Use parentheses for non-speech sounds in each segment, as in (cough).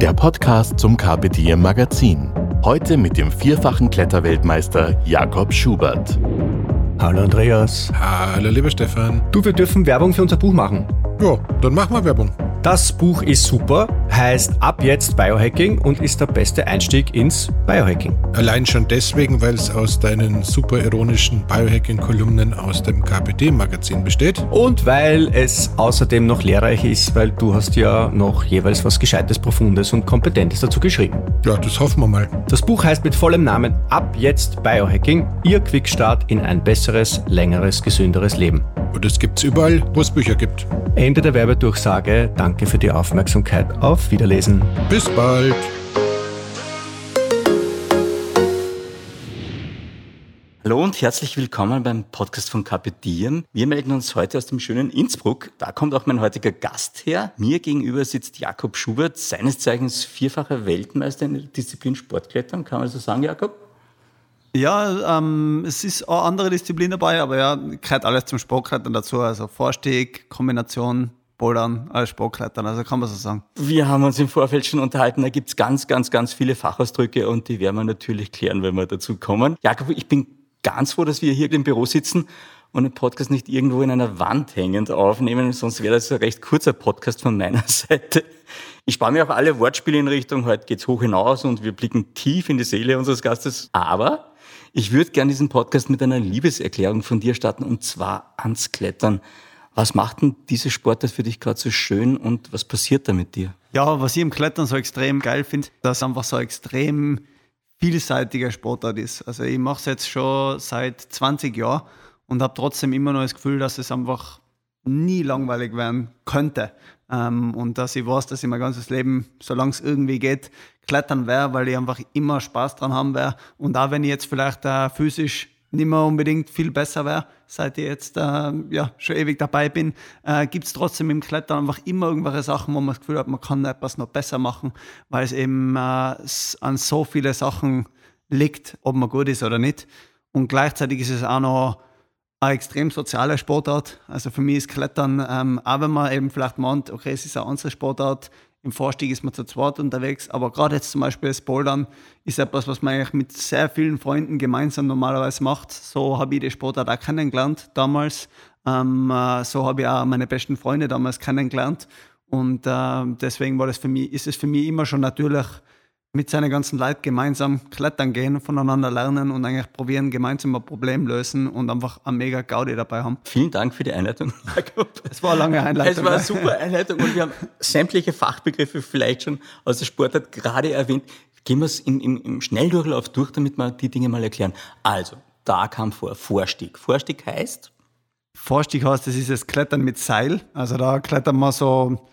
der Podcast zum Carpe Diem Magazin. Heute mit dem vierfachen Kletterweltmeister Jakob Schubert. Hallo Andreas. Hallo, lieber Stefan. Du, wir dürfen Werbung für unser Buch machen. Ja, dann machen wir Werbung. Das Buch ist super, heißt Ab jetzt Biohacking und ist der beste Einstieg ins Biohacking. Allein schon deswegen, weil es aus deinen super ironischen Biohacking-Kolumnen aus dem KPD-Magazin besteht. Und weil es außerdem noch lehrreich ist, weil du hast ja noch jeweils was Gescheites, Profundes und Kompetentes dazu geschrieben. Ja, das hoffen wir mal. Das Buch heißt mit vollem Namen Ab jetzt Biohacking, Ihr Quickstart in ein besseres, längeres, gesünderes Leben. Und das gibt's überall, wo es Bücher gibt. Ende der Werbedurchsage. Danke für die Aufmerksamkeit. Auf Wiederlesen. Bis bald. Hallo und herzlich willkommen beim Podcast von Diem. Wir melden uns heute aus dem schönen Innsbruck. Da kommt auch mein heutiger Gast her. Mir gegenüber sitzt Jakob Schubert, seines Zeichens vierfacher Weltmeister in der Disziplin Sportklettern. Kann man so sagen, Jakob? Ja, ähm, es ist auch andere Disziplin dabei, aber ja, gehört alles zum Sportklettern dazu. Also Vorstieg, Kombination, Bouldern, alles Sportklettern, also kann man so sagen. Wir haben uns im Vorfeld schon unterhalten. Da gibt's ganz, ganz, ganz viele Fachausdrücke und die werden wir natürlich klären, wenn wir dazu kommen. Jakob, ich bin ganz froh, dass wir hier im Büro sitzen und den Podcast nicht irgendwo in einer Wand hängend aufnehmen, sonst wäre das ein recht kurzer Podcast von meiner (laughs) Seite. Ich spare mir auch alle Wortspiele in Richtung, heute geht's hoch hinaus und wir blicken tief in die Seele unseres Gastes. Aber ich würde gerne diesen Podcast mit einer Liebeserklärung von dir starten und zwar ans Klettern. Was macht denn diese Sportart für dich gerade so schön und was passiert da mit dir? Ja, was ich im Klettern so extrem geil finde, dass es einfach so extrem vielseitiger Sportart ist. Also ich mache es jetzt schon seit 20 Jahren und habe trotzdem immer noch das Gefühl, dass es einfach nie langweilig werden könnte. Ähm, und dass ich weiß, dass ich mein ganzes Leben, solange es irgendwie geht, klettern werde, weil ich einfach immer Spaß dran haben werde. Und auch wenn ich jetzt vielleicht äh, physisch nicht mehr unbedingt viel besser wäre, seit ich jetzt äh, ja, schon ewig dabei bin, äh, gibt es trotzdem im Klettern einfach immer irgendwelche Sachen, wo man das Gefühl hat, man kann etwas noch besser machen, weil es eben äh, an so viele Sachen liegt, ob man gut ist oder nicht. Und gleichzeitig ist es auch noch eine extrem soziale Sportart. Also für mich ist Klettern, ähm, auch wenn man eben vielleicht meint, okay, es ist eine andere Sportart, im Vorstieg ist man zu zweit unterwegs, aber gerade jetzt zum Beispiel das Bouldern ist etwas, was man eigentlich mit sehr vielen Freunden gemeinsam normalerweise macht. So habe ich die Sportart auch kennengelernt damals. Ähm, äh, so habe ich auch meine besten Freunde damals kennengelernt. Und äh, deswegen war das für mich, ist es für mich immer schon natürlich, mit seinen ganzen Leuten gemeinsam klettern gehen, voneinander lernen und eigentlich probieren, gemeinsam ein Problem lösen und einfach eine mega Gaudi dabei haben. Vielen Dank für die Einleitung, (laughs) Jakob. Es war eine lange Einleitung. Es war eine super Einleitung und wir haben sämtliche Fachbegriffe vielleicht schon aus der Sportart gerade erwähnt. Gehen wir es im, im, im Schnelldurchlauf durch, damit wir die Dinge mal erklären. Also, da kam vor Vorstieg. Vorstieg heißt? Vorstieg heißt, das ist das Klettern mit Seil. Also da klettern wir so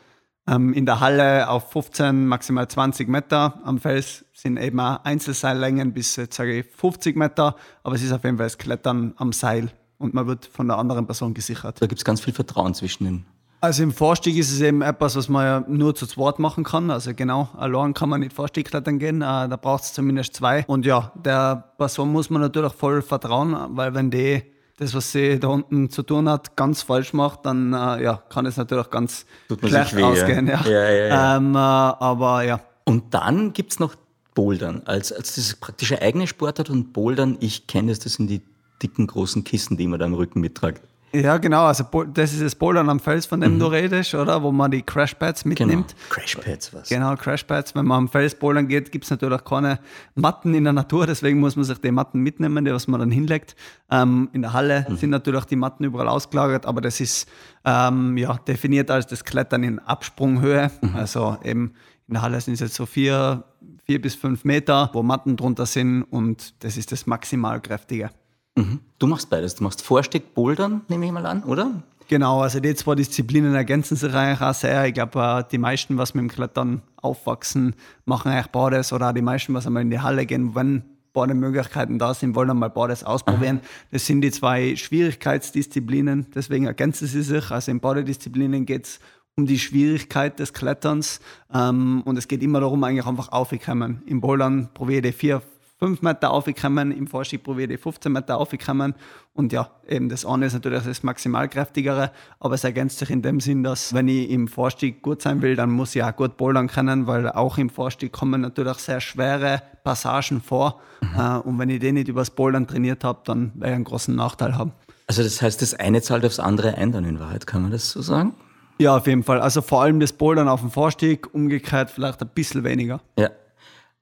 ähm, in der Halle auf 15, maximal 20 Meter. Am Fels sind eben auch Einzelseillängen bis, jetzt sage ich, 50 Meter. Aber es ist auf jeden Fall das Klettern am Seil und man wird von der anderen Person gesichert. Da gibt es ganz viel Vertrauen zwischen den. Also im Vorstieg ist es eben etwas, was man ja nur zu zweit machen kann. Also genau, allein kann man nicht Vorstieg klettern gehen. Äh, da braucht es zumindest zwei. Und ja, der Person muss man natürlich voll vertrauen, weil wenn die das, was sie da unten zu tun hat, ganz falsch macht, dann äh, ja, kann es natürlich ganz schlecht weh, ausgehen. Ja. Ja. Ja, ja, ähm, äh, aber ja. Und dann gibt es noch Bouldern als, als das praktische eigene Sportart und Bouldern, ich kenne das, das sind die dicken großen Kissen, die man da am Rücken mittragt. Ja, genau. Also das ist das Bouldern am Fels, von dem mhm. du redest, oder? Wo man die Crashpads mitnimmt. Genau. Crashpads, was? Genau, Crashpads. Wenn man am Fels bouldern geht, gibt es natürlich keine Matten in der Natur, deswegen muss man sich die Matten mitnehmen, die was man dann hinlegt. Ähm, in der Halle mhm. sind natürlich die Matten überall ausgelagert, aber das ist ähm, ja, definiert als das Klettern in Absprunghöhe. Mhm. Also eben in der Halle sind es jetzt so vier, vier bis fünf Meter, wo Matten drunter sind und das ist das maximal kräftige. Mhm. Du machst beides. Du machst Vorstieg, Bouldern, nehme ich mal an, oder? Genau, also die zwei Disziplinen ergänzen sich eigentlich auch sehr. Ich glaube, äh, die meisten, was mit dem Klettern aufwachsen, machen eigentlich beides oder auch die meisten, was einmal in die Halle gehen, wenn beide Möglichkeiten da sind, wollen einmal beides ausprobieren. Das sind die zwei Schwierigkeitsdisziplinen, deswegen ergänzen sie sich. Also in beide Disziplinen geht es um die Schwierigkeit des Kletterns ähm, und es geht immer darum, eigentlich einfach aufzukommen. Im Bouldern probiere ich vier, 5 Meter aufgekommen, im Vorstieg probiere ich 15 Meter aufgekommen. Und ja, eben das eine ist natürlich das maximalkräftigere, aber es ergänzt sich in dem Sinn, dass wenn ich im Vorstieg gut sein will, dann muss ich auch gut bouldern können, weil auch im Vorstieg kommen natürlich sehr schwere Passagen vor. Mhm. Äh, und wenn ich den nicht übers Bouldern trainiert habe, dann werde ich einen großen Nachteil haben. Also das heißt, das eine zahlt aufs andere ein dann in Wahrheit, kann man das so sagen? Ja, auf jeden Fall. Also vor allem das Bouldern auf dem Vorstieg, umgekehrt vielleicht ein bisschen weniger. Ja,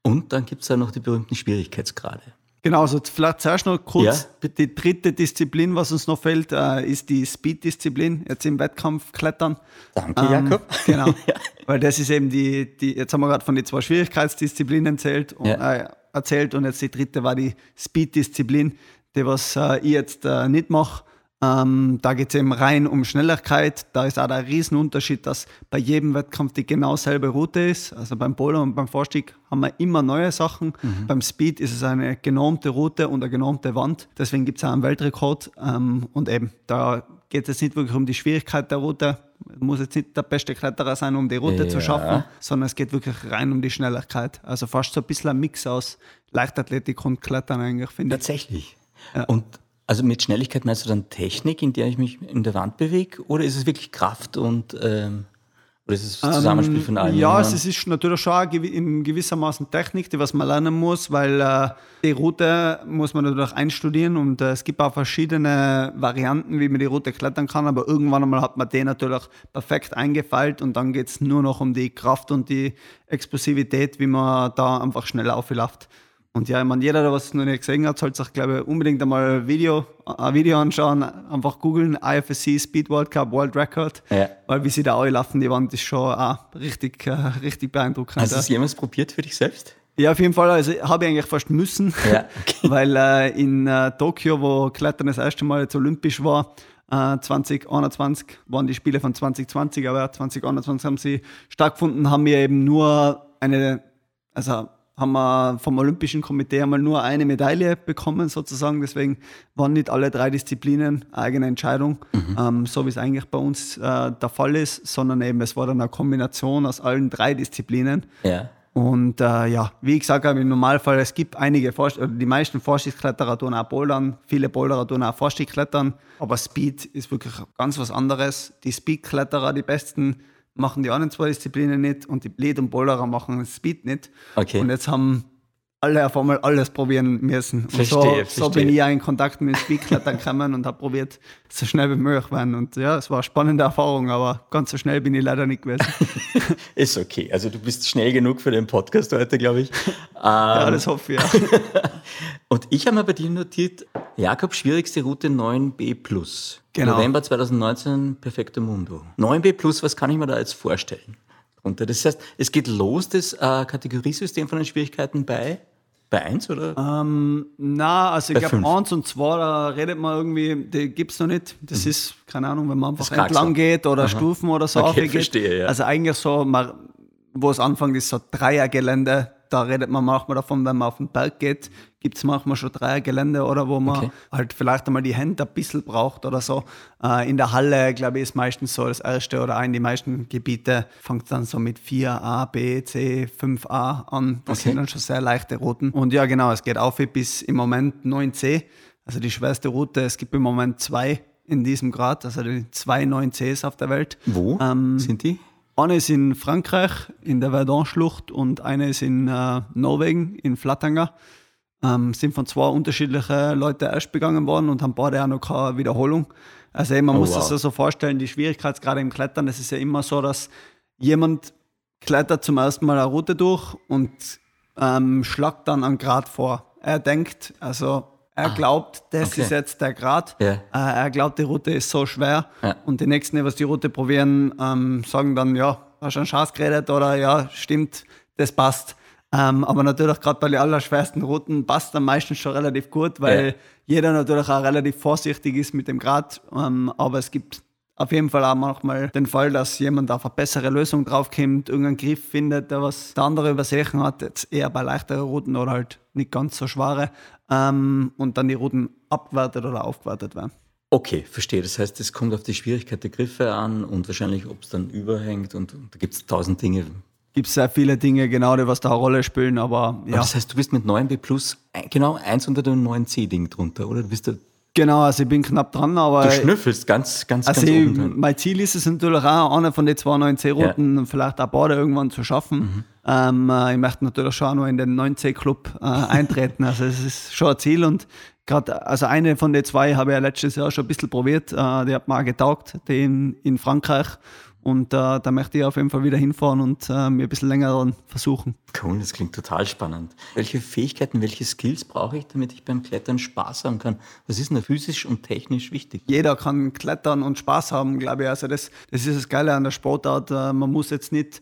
und dann gibt es da noch die berühmten Schwierigkeitsgrade. Genau, also vielleicht zuerst noch kurz, ja. die dritte Disziplin, was uns noch fehlt, äh, ist die Speed-Disziplin, jetzt im Wettkampf klettern. Danke, ähm, Jakob. (laughs) Genau, (laughs) ja. weil das ist eben die, die jetzt haben wir gerade von den zwei Schwierigkeitsdisziplinen erzählt und, ja. äh, erzählt und jetzt die dritte war die Speed-Disziplin, die was äh, ich jetzt äh, nicht mache. Ähm, da geht es eben rein um Schnelligkeit. Da ist auch der Riesenunterschied, dass bei jedem Wettkampf die genau selbe Route ist. Also beim Bowler und beim Vorstieg haben wir immer neue Sachen. Mhm. Beim Speed ist es eine genormte Route und eine genormte Wand. Deswegen gibt es auch einen Weltrekord. Ähm, und eben, da geht es nicht wirklich um die Schwierigkeit der Route. Es muss jetzt nicht der beste Kletterer sein, um die Route ja. zu schaffen, sondern es geht wirklich rein um die Schnelligkeit. Also fast so ein bisschen ein Mix aus Leichtathletik und Klettern eigentlich, finde ich. Tatsächlich. Ja. Und also mit Schnelligkeit meinst du dann Technik, in der ich mich in der Wand bewege, oder ist es wirklich Kraft und ähm, oder ist es das Zusammenspiel von allen? Ja, es ist natürlich schon in gewissermaßen Technik, die was man lernen muss, weil äh, die Route muss man natürlich einstudieren und äh, es gibt auch verschiedene Varianten, wie man die Route klettern kann, aber irgendwann einmal hat man den natürlich perfekt eingefeilt und dann geht es nur noch um die Kraft und die Explosivität, wie man da einfach schnell aufläuft. Und ja, ich meine, jeder, der was noch nicht gesehen hat, sollte sich, glaube ich, unbedingt einmal ein Video, ein Video anschauen, einfach googeln, IFSC Speed World Cup World Record, ja. weil wie sie da alle laufen, die Wand ist schon auch richtig, äh, richtig beeindruckend. Hast du es jemals probiert für dich selbst? Ja, auf jeden Fall. Also habe ich eigentlich fast müssen, ja, okay. (laughs) weil äh, in äh, Tokio, wo Klettern das erste Mal jetzt olympisch war, 2021 äh, waren die Spiele von 2020, aber 2021 haben sie stattgefunden, haben wir eben nur eine, also haben wir vom Olympischen Komitee einmal nur eine Medaille bekommen, sozusagen. Deswegen waren nicht alle drei Disziplinen eigene Entscheidung, mhm. ähm, so wie es eigentlich bei uns äh, der Fall ist, sondern eben es war dann eine Kombination aus allen drei Disziplinen. Ja. Und äh, ja, wie ich gesagt habe, im Normalfall, es gibt einige, Vorst die meisten Vorstiegskletterer tun auch Bouldern, viele Boulderer tun auch Vorstiegklettern, aber Speed ist wirklich ganz was anderes. Die Speedkletterer, die besten, machen die anderen zwei Disziplinen nicht und die Lead- und Bollerer machen Speed nicht. Okay. Und jetzt haben alle auf einmal alles probieren müssen. Und verstehe, so, so bin ich ja in Kontakt mit Speedklettern gekommen und habe probiert, so schnell wie möglich werden. Und ja, es war eine spannende Erfahrung, aber ganz so schnell bin ich leider nicht gewesen. (laughs) Ist okay. Also du bist schnell genug für den Podcast heute, glaube ich. ja, das hoffe ich. Ja. (laughs) und ich habe mir bei dir notiert, Jakob, schwierigste Route 9b+. Genau. November 2019, Perfekto Mundo. 9b+, was kann ich mir da jetzt vorstellen? Und das heißt, es geht los, das äh, Kategoriesystem von den Schwierigkeiten bei bei 1 oder? Ähm, na, also ich glaube 1 und 2, da redet man irgendwie, die gibt es noch nicht. Das mhm. ist, keine Ahnung, wenn man einfach entlang so. geht oder Aha. Stufen oder so okay, verstehe, ja. Also eigentlich so, wo es anfängt, ist so Dreiergelände. Da redet man manchmal davon, wenn man auf den Berg geht, gibt es manchmal schon Dreiergelände oder wo man okay. halt vielleicht einmal die Hände ein bisschen braucht oder so. Äh, in der Halle, glaube ich, ist meistens so das erste oder in die meisten Gebiete fängt dann so mit 4a, b, c, 5a an. Das okay. sind dann schon sehr leichte Routen. Und ja, genau, es geht auf bis im Moment 9c, also die schwerste Route. Es gibt im Moment zwei in diesem Grad, also die zwei 9cs auf der Welt. Wo ähm, sind die? Eine ist in Frankreich, in der Verdun-Schlucht und eine ist in äh, Norwegen, in Flatanger ähm, sind von zwei unterschiedlichen Leuten erst begangen worden und haben beide auch noch keine Wiederholung. Also man oh, muss wow. sich so vorstellen, die Schwierigkeitsgrade im Klettern, das ist ja immer so, dass jemand klettert zum ersten Mal eine Route durch und ähm, schlagt dann einen Grad vor. Er denkt, also er ah, glaubt, das okay. ist jetzt der Grad. Yeah. Äh, er glaubt, die Route ist so schwer. Ja. Und die Nächsten, die was die Route probieren, ähm, sagen dann, ja, hast du einen Schatz geredet oder ja, stimmt, das passt. Ähm, aber natürlich gerade bei den allerschwersten Routen passt dann meistens schon relativ gut, weil ja. jeder natürlich auch relativ vorsichtig ist mit dem Grad. Ähm, aber es gibt auf jeden Fall auch manchmal den Fall, dass jemand auf eine bessere Lösung draufkommt, irgendeinen Griff findet, der was der andere übersehen hat, jetzt eher bei leichteren Routen oder halt nicht ganz so schwere ähm, und dann die Routen abgewertet oder aufgewertet werden. Okay, verstehe. Das heißt, es kommt auf die Schwierigkeit der Griffe an und wahrscheinlich, ob es dann überhängt und, und da gibt es tausend Dinge. Gibt es sehr viele Dinge, genau, die was da eine Rolle spielen, aber ja. Aber das heißt, du bist mit 9b Plus genau eins unter dem 9c-Ding drunter, oder? Du bist da Genau, also ich bin knapp dran, aber. Du schnüffelst ganz, ganz, also ganz ich, oben drin. mein Ziel ist es natürlich auch, eine von den zwei 9C-Routen ja. vielleicht auch beide irgendwann zu schaffen. Mhm. Ähm, äh, ich möchte natürlich schon auch noch in den 9C-Club äh, (laughs) eintreten. also es ist schon ein Ziel und gerade, also eine von den zwei habe ich ja letztes Jahr schon ein bisschen probiert. Äh, die hat mir auch getaugt, die in, in Frankreich. Und äh, da möchte ich auf jeden Fall wieder hinfahren und äh, mir ein bisschen länger versuchen. Cool, das klingt total spannend. Welche Fähigkeiten, welche Skills brauche ich, damit ich beim Klettern Spaß haben kann? Was ist denn physisch und technisch wichtig? Jeder kann klettern und Spaß haben, glaube ich. Also das, das ist das Geile an der Sportart. Äh, man muss jetzt nicht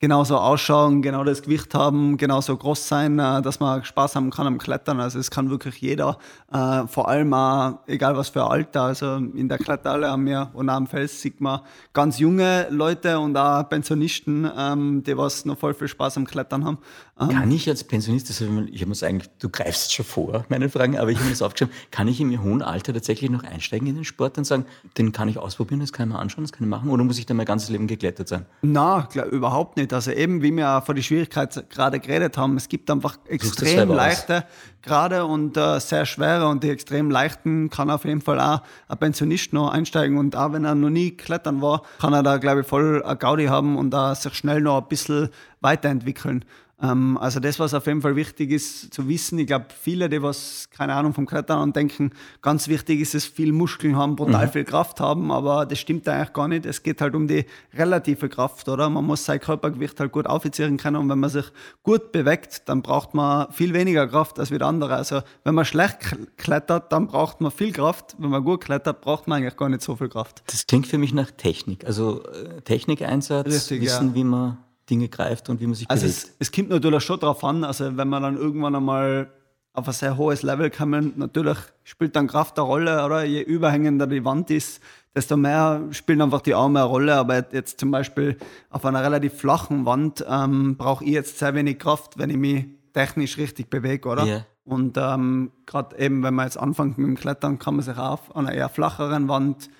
genauso ausschauen, genau das Gewicht haben, genauso groß sein, äh, dass man Spaß haben kann am Klettern. Also es kann wirklich jeder, äh, vor allem auch, egal was für Alter, also in der Kletterhalle am Meer und am Fels sieht man ganz junge Leute und auch Pensionisten, ähm, die was noch voll viel Spaß am Klettern haben. Ähm, kann ich als Pensionist, also ich muss eigentlich, du greifst schon vor, meine Fragen, aber ich habe mir das aufgeschrieben, kann ich im hohen Alter tatsächlich noch einsteigen in den Sport und sagen, den kann ich ausprobieren, das kann ich mir anschauen, das kann ich machen, oder muss ich dann mein ganzes Leben geklettert sein? Na, überhaupt nicht. Also eben, wie wir vor die Schwierigkeit gerade geredet haben, es gibt einfach extrem leichte gerade und äh, sehr schwere und die extrem leichten kann auf jeden Fall auch ein Pensionist noch einsteigen. Und auch wenn er noch nie klettern war, kann er da glaube ich voll eine Gaudi haben und da sich schnell noch ein bisschen weiterentwickeln. Ähm, also das, was auf jeden Fall wichtig ist zu wissen, ich glaube, viele, die was keine Ahnung vom Klettern denken, ganz wichtig ist es, viel Muskeln haben, brutal mhm. viel Kraft haben, aber das stimmt eigentlich gar nicht. Es geht halt um die relative Kraft, oder? Man muss sein Körpergewicht halt gut aufziehen können und wenn man sich gut bewegt, dann braucht man viel weniger Kraft als wieder andere. Also wenn man schlecht klettert, dann braucht man viel Kraft. Wenn man gut klettert, braucht man eigentlich gar nicht so viel Kraft. Das klingt für mich nach Technik. Also äh, Technikeinsatz, Richtig, wissen, ja. wie man Dinge greift und wie man sich also bewegt. Es, es kommt natürlich schon darauf an, also wenn man dann irgendwann einmal auf ein sehr hohes Level kommen, natürlich spielt dann Kraft eine Rolle, oder? Je überhängender die Wand ist, desto mehr spielen einfach die Arme eine Rolle. Aber jetzt zum Beispiel auf einer relativ flachen Wand ähm, brauche ich jetzt sehr wenig Kraft, wenn ich mich technisch richtig bewege, oder? Yeah. Und ähm, gerade eben, wenn man jetzt anfängt mit dem Klettern, kann man sich auf einer eher flacheren Wand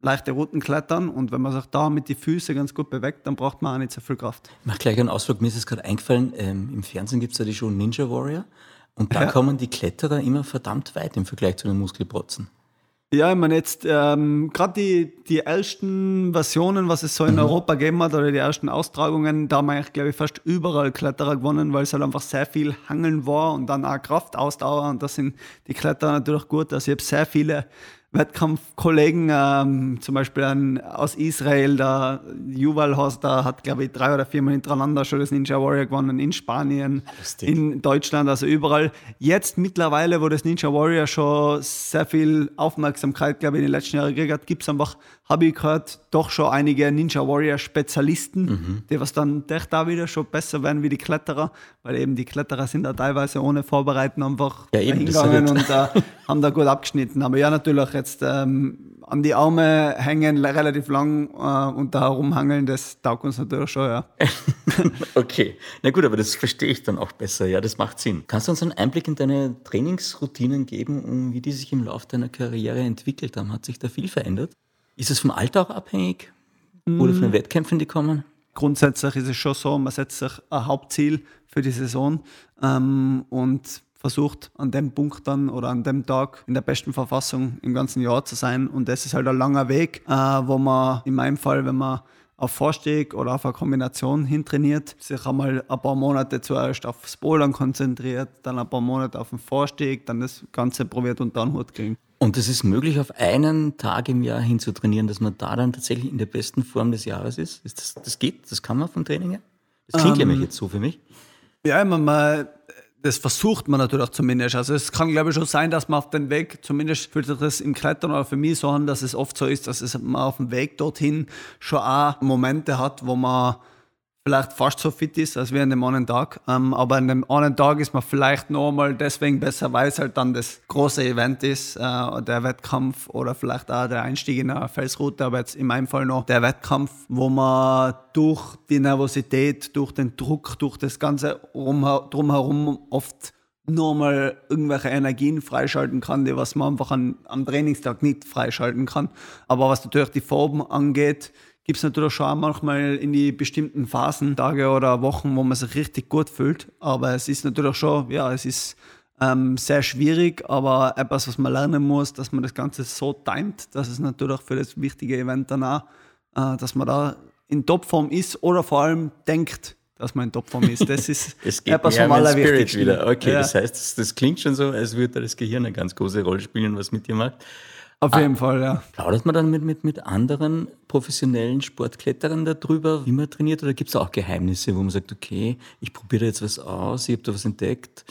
leichte Routen klettern und wenn man sich da mit den Füßen ganz gut bewegt, dann braucht man auch nicht so viel Kraft. Ich mache gleich einen Ausflug, mir ist es gerade eingefallen, ähm, im Fernsehen gibt es ja die Show Ninja Warrior und da ja. kommen die Kletterer immer verdammt weit im Vergleich zu den Muskelprotzen. Ja, ich meine jetzt ähm, gerade die, die ersten Versionen, was es so in mhm. Europa gegeben hat, oder die ersten Austragungen, da haben wir eigentlich, glaube ich, fast überall Kletterer gewonnen, weil es halt einfach sehr viel Hangeln war und dann auch Kraftausdauer und da sind die Kletterer natürlich gut. Also ich habe sehr viele Wettkampfkollegen, ähm, zum Beispiel ein, aus Israel, der Yuval Hoster hat, glaube ich, drei oder viermal hintereinander schon das Ninja Warrior gewonnen, in Spanien, Lustig. in Deutschland, also überall. Jetzt mittlerweile, wo das Ninja Warrior schon sehr viel Aufmerksamkeit, glaube ich, in den letzten Jahren gekriegt hat, gibt es einfach, habe ich gehört, doch schon einige Ninja Warrior Spezialisten, mhm. die was dann echt da wieder schon besser werden wie die Kletterer, weil eben die Kletterer sind da teilweise ohne Vorbereiten einfach ja, eben, hingegangen und äh, haben da gut abgeschnitten. Aber ja, natürlich jetzt ähm, an die Arme hängen, relativ lang äh, und da herumhangeln, das taugt uns natürlich schon, ja. (laughs) okay, na gut, aber das verstehe ich dann auch besser, ja, das macht Sinn. Kannst du uns einen Einblick in deine Trainingsroutinen geben und wie die sich im Laufe deiner Karriere entwickelt haben? Hat sich da viel verändert? Ist es vom Alter auch abhängig? Oder von den mm. Wettkämpfen, die kommen? Grundsätzlich ist es schon so, man setzt sich ein Hauptziel für die Saison ähm, und versucht an dem Punkt dann oder an dem Tag in der besten Verfassung im ganzen Jahr zu sein. Und das ist halt ein langer Weg, äh, wo man in meinem Fall, wenn man auf Vorstieg oder auf eine Kombination hintrainiert, sich einmal ein paar Monate zuerst aufs Bouldern konzentriert, dann ein paar Monate auf den Vorstieg, dann das Ganze probiert unter den Hut kriegen. Und es ist möglich, auf einen Tag im Jahr hinzutrainieren, dass man da dann tatsächlich in der besten Form des Jahres ist? ist das, das geht? Das kann man vom Training her? Das klingt ähm, nämlich jetzt so für mich. Ja, man, man das versucht man natürlich zumindest. Also es kann, glaube ich, schon sein, dass man auf den Weg, zumindest fühlt sich das im Klettern oder für mich so an, dass es oft so ist, dass es man auf dem Weg dorthin schon auch Momente hat, wo man vielleicht fast so fit ist, als wie an dem einen Tag. Ähm, aber an dem einen Tag ist man vielleicht noch mal deswegen besser, weil es halt dann das große Event ist, äh, der Wettkampf oder vielleicht auch der Einstieg in eine Felsroute, aber jetzt in meinem Fall noch der Wettkampf, wo man durch die Nervosität, durch den Druck, durch das Ganze drumherum oft nur mal irgendwelche Energien freischalten kann, die was man einfach an, am Trainingstag nicht freischalten kann. Aber was natürlich die Formen angeht, gibt es natürlich schon manchmal in die bestimmten Phasen, Tage oder Wochen, wo man sich richtig gut fühlt. Aber es ist natürlich schon, ja, es ist ähm, sehr schwierig, aber etwas, was man lernen muss, dass man das Ganze so timet, dass es natürlich für das wichtige Event danach, äh, dass man da in Topform ist oder vor allem denkt, dass man in Topform ist. Das ist (laughs) es geht etwas vom Allerwichtigsten. Wieder. Okay, ja. das heißt, das, das, klingt schon so, als würde das Gehirn eine ganz große Rolle spielen, was mit dir macht. Auf jeden ah, Fall, ja. Plaudert man dann mit, mit, mit anderen professionellen Sportkletterern darüber, wie man trainiert? Oder gibt es auch Geheimnisse, wo man sagt, okay, ich probiere jetzt was aus, ich habe da was entdeckt?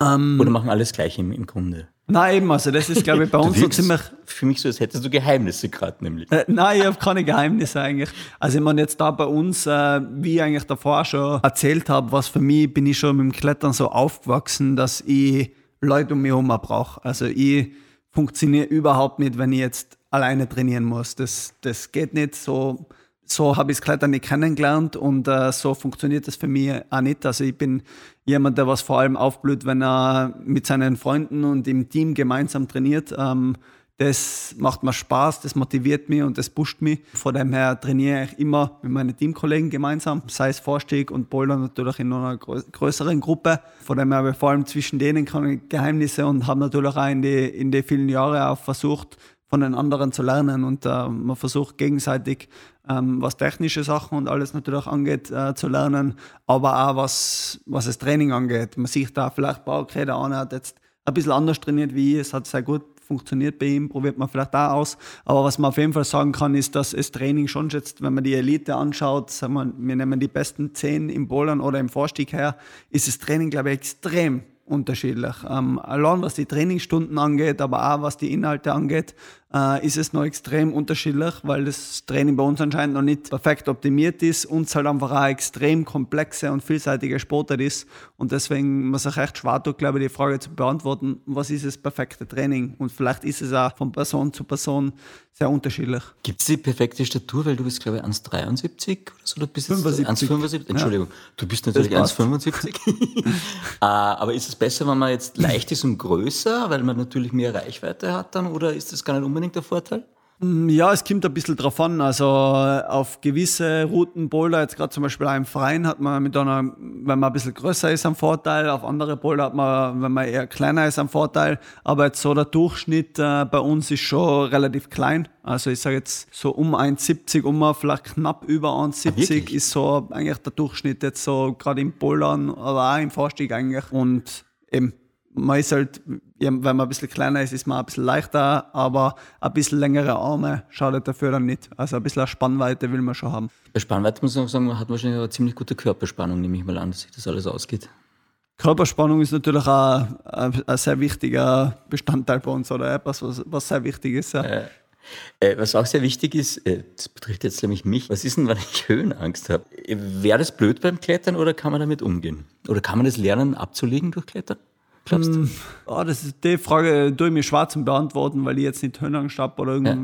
Ähm, oder machen alles gleich im, im Grunde? Nein, eben, also das ist, glaube ich, bei (laughs) uns so ziemlich. Für mich so, als hättest du Geheimnisse gerade nämlich. Äh, nein, ich habe keine Geheimnisse eigentlich. Also, ich meine, jetzt da bei uns, äh, wie ich eigentlich davor schon erzählt habe, was für mich bin ich schon mit dem Klettern so aufgewachsen, dass ich Leute um mich herum brauche. Also, ich funktioniere überhaupt nicht, wenn ich jetzt alleine trainieren muss. Das, das geht nicht so so habe ich das Klettern nicht kennengelernt und äh, so funktioniert das für mich auch nicht. Also ich bin jemand, der was vor allem aufblüht, wenn er mit seinen Freunden und im Team gemeinsam trainiert. Ähm, das macht mir Spaß, das motiviert mich und das pusht mich. Von dem her trainiere ich immer mit meinen Teamkollegen gemeinsam, sei es Vorstieg und Boulder natürlich in einer größeren Gruppe. Von dem her habe ich vor allem zwischen denen keine Geheimnisse und habe natürlich auch in die, in die vielen Jahre auch versucht, von den anderen zu lernen und äh, man versucht gegenseitig, ähm, was technische Sachen und alles natürlich angeht, äh, zu lernen, aber auch was, was das Training angeht. Man sieht da vielleicht, okay, der eine hat jetzt ein bisschen anders trainiert wie ich, es hat sehr gut funktioniert bei ihm, probiert man vielleicht auch aus. Aber was man auf jeden Fall sagen kann, ist, dass das Training schon jetzt, wenn man die Elite anschaut, sagen wir, wir nehmen die besten zehn im Bowlern oder im Vorstieg her, ist das Training, glaube ich, extrem unterschiedlich. Ähm, allein was die Trainingsstunden angeht, aber auch was die Inhalte angeht, äh, ist es noch extrem unterschiedlich, weil das Training bei uns anscheinend noch nicht perfekt optimiert ist und es halt einfach auch extrem komplexe und vielseitige Sportart ist. Und deswegen muss ich echt schwer tut, glaube ich, die Frage zu beantworten, was ist das perfekte Training? Und vielleicht ist es auch von Person zu Person sehr unterschiedlich. Gibt es die perfekte Statur, weil du bist, glaube ich, 1,73 oder so? Du bist 75. 1,75? Entschuldigung, ja. du bist natürlich 1,75. (laughs) Äh, aber ist es besser, wenn man jetzt leicht ist und größer, weil man natürlich mehr Reichweite hat dann, oder ist das gar nicht unbedingt der Vorteil? Mm, ja, es kommt ein bisschen drauf an. Also auf gewisse Routen Boulder, jetzt gerade zum Beispiel auch im Freien, hat man mit einer, wenn man ein bisschen größer ist, einen Vorteil. Auf andere Boulder hat man, wenn man eher kleiner ist, einen Vorteil. Aber jetzt so der Durchschnitt äh, bei uns ist schon relativ klein. Also ich sage jetzt so um 1,70, um vielleicht knapp über 1,70 ah, ist so eigentlich der Durchschnitt jetzt so gerade im Bouldern, aber auch im Vorstieg eigentlich. Und eben man ist halt, wenn man ein bisschen kleiner ist, ist man ein bisschen leichter, aber ein bisschen längere Arme schadet dafür dann nicht. Also ein bisschen Spannweite will man schon haben. Bei Spannweite muss man auch sagen, man hat wahrscheinlich eine ziemlich gute Körperspannung, nehme ich mal an, dass sich das alles ausgeht. Körperspannung ist natürlich auch ein, ein sehr wichtiger Bestandteil bei uns oder etwas, was, was sehr wichtig ist. Ja. Äh, äh, was auch sehr wichtig ist, äh, das betrifft jetzt nämlich mich, was ist denn, wenn ich (laughs) Höhenangst habe? Wäre das blöd beim Klettern oder kann man damit umgehen? Oder kann man das lernen abzulegen durch Klettern? Glaubst du? Oh, das ist die Frage, tue ich mir schwer zum beantworten, weil ich jetzt nicht Höhenangst habe oder ja.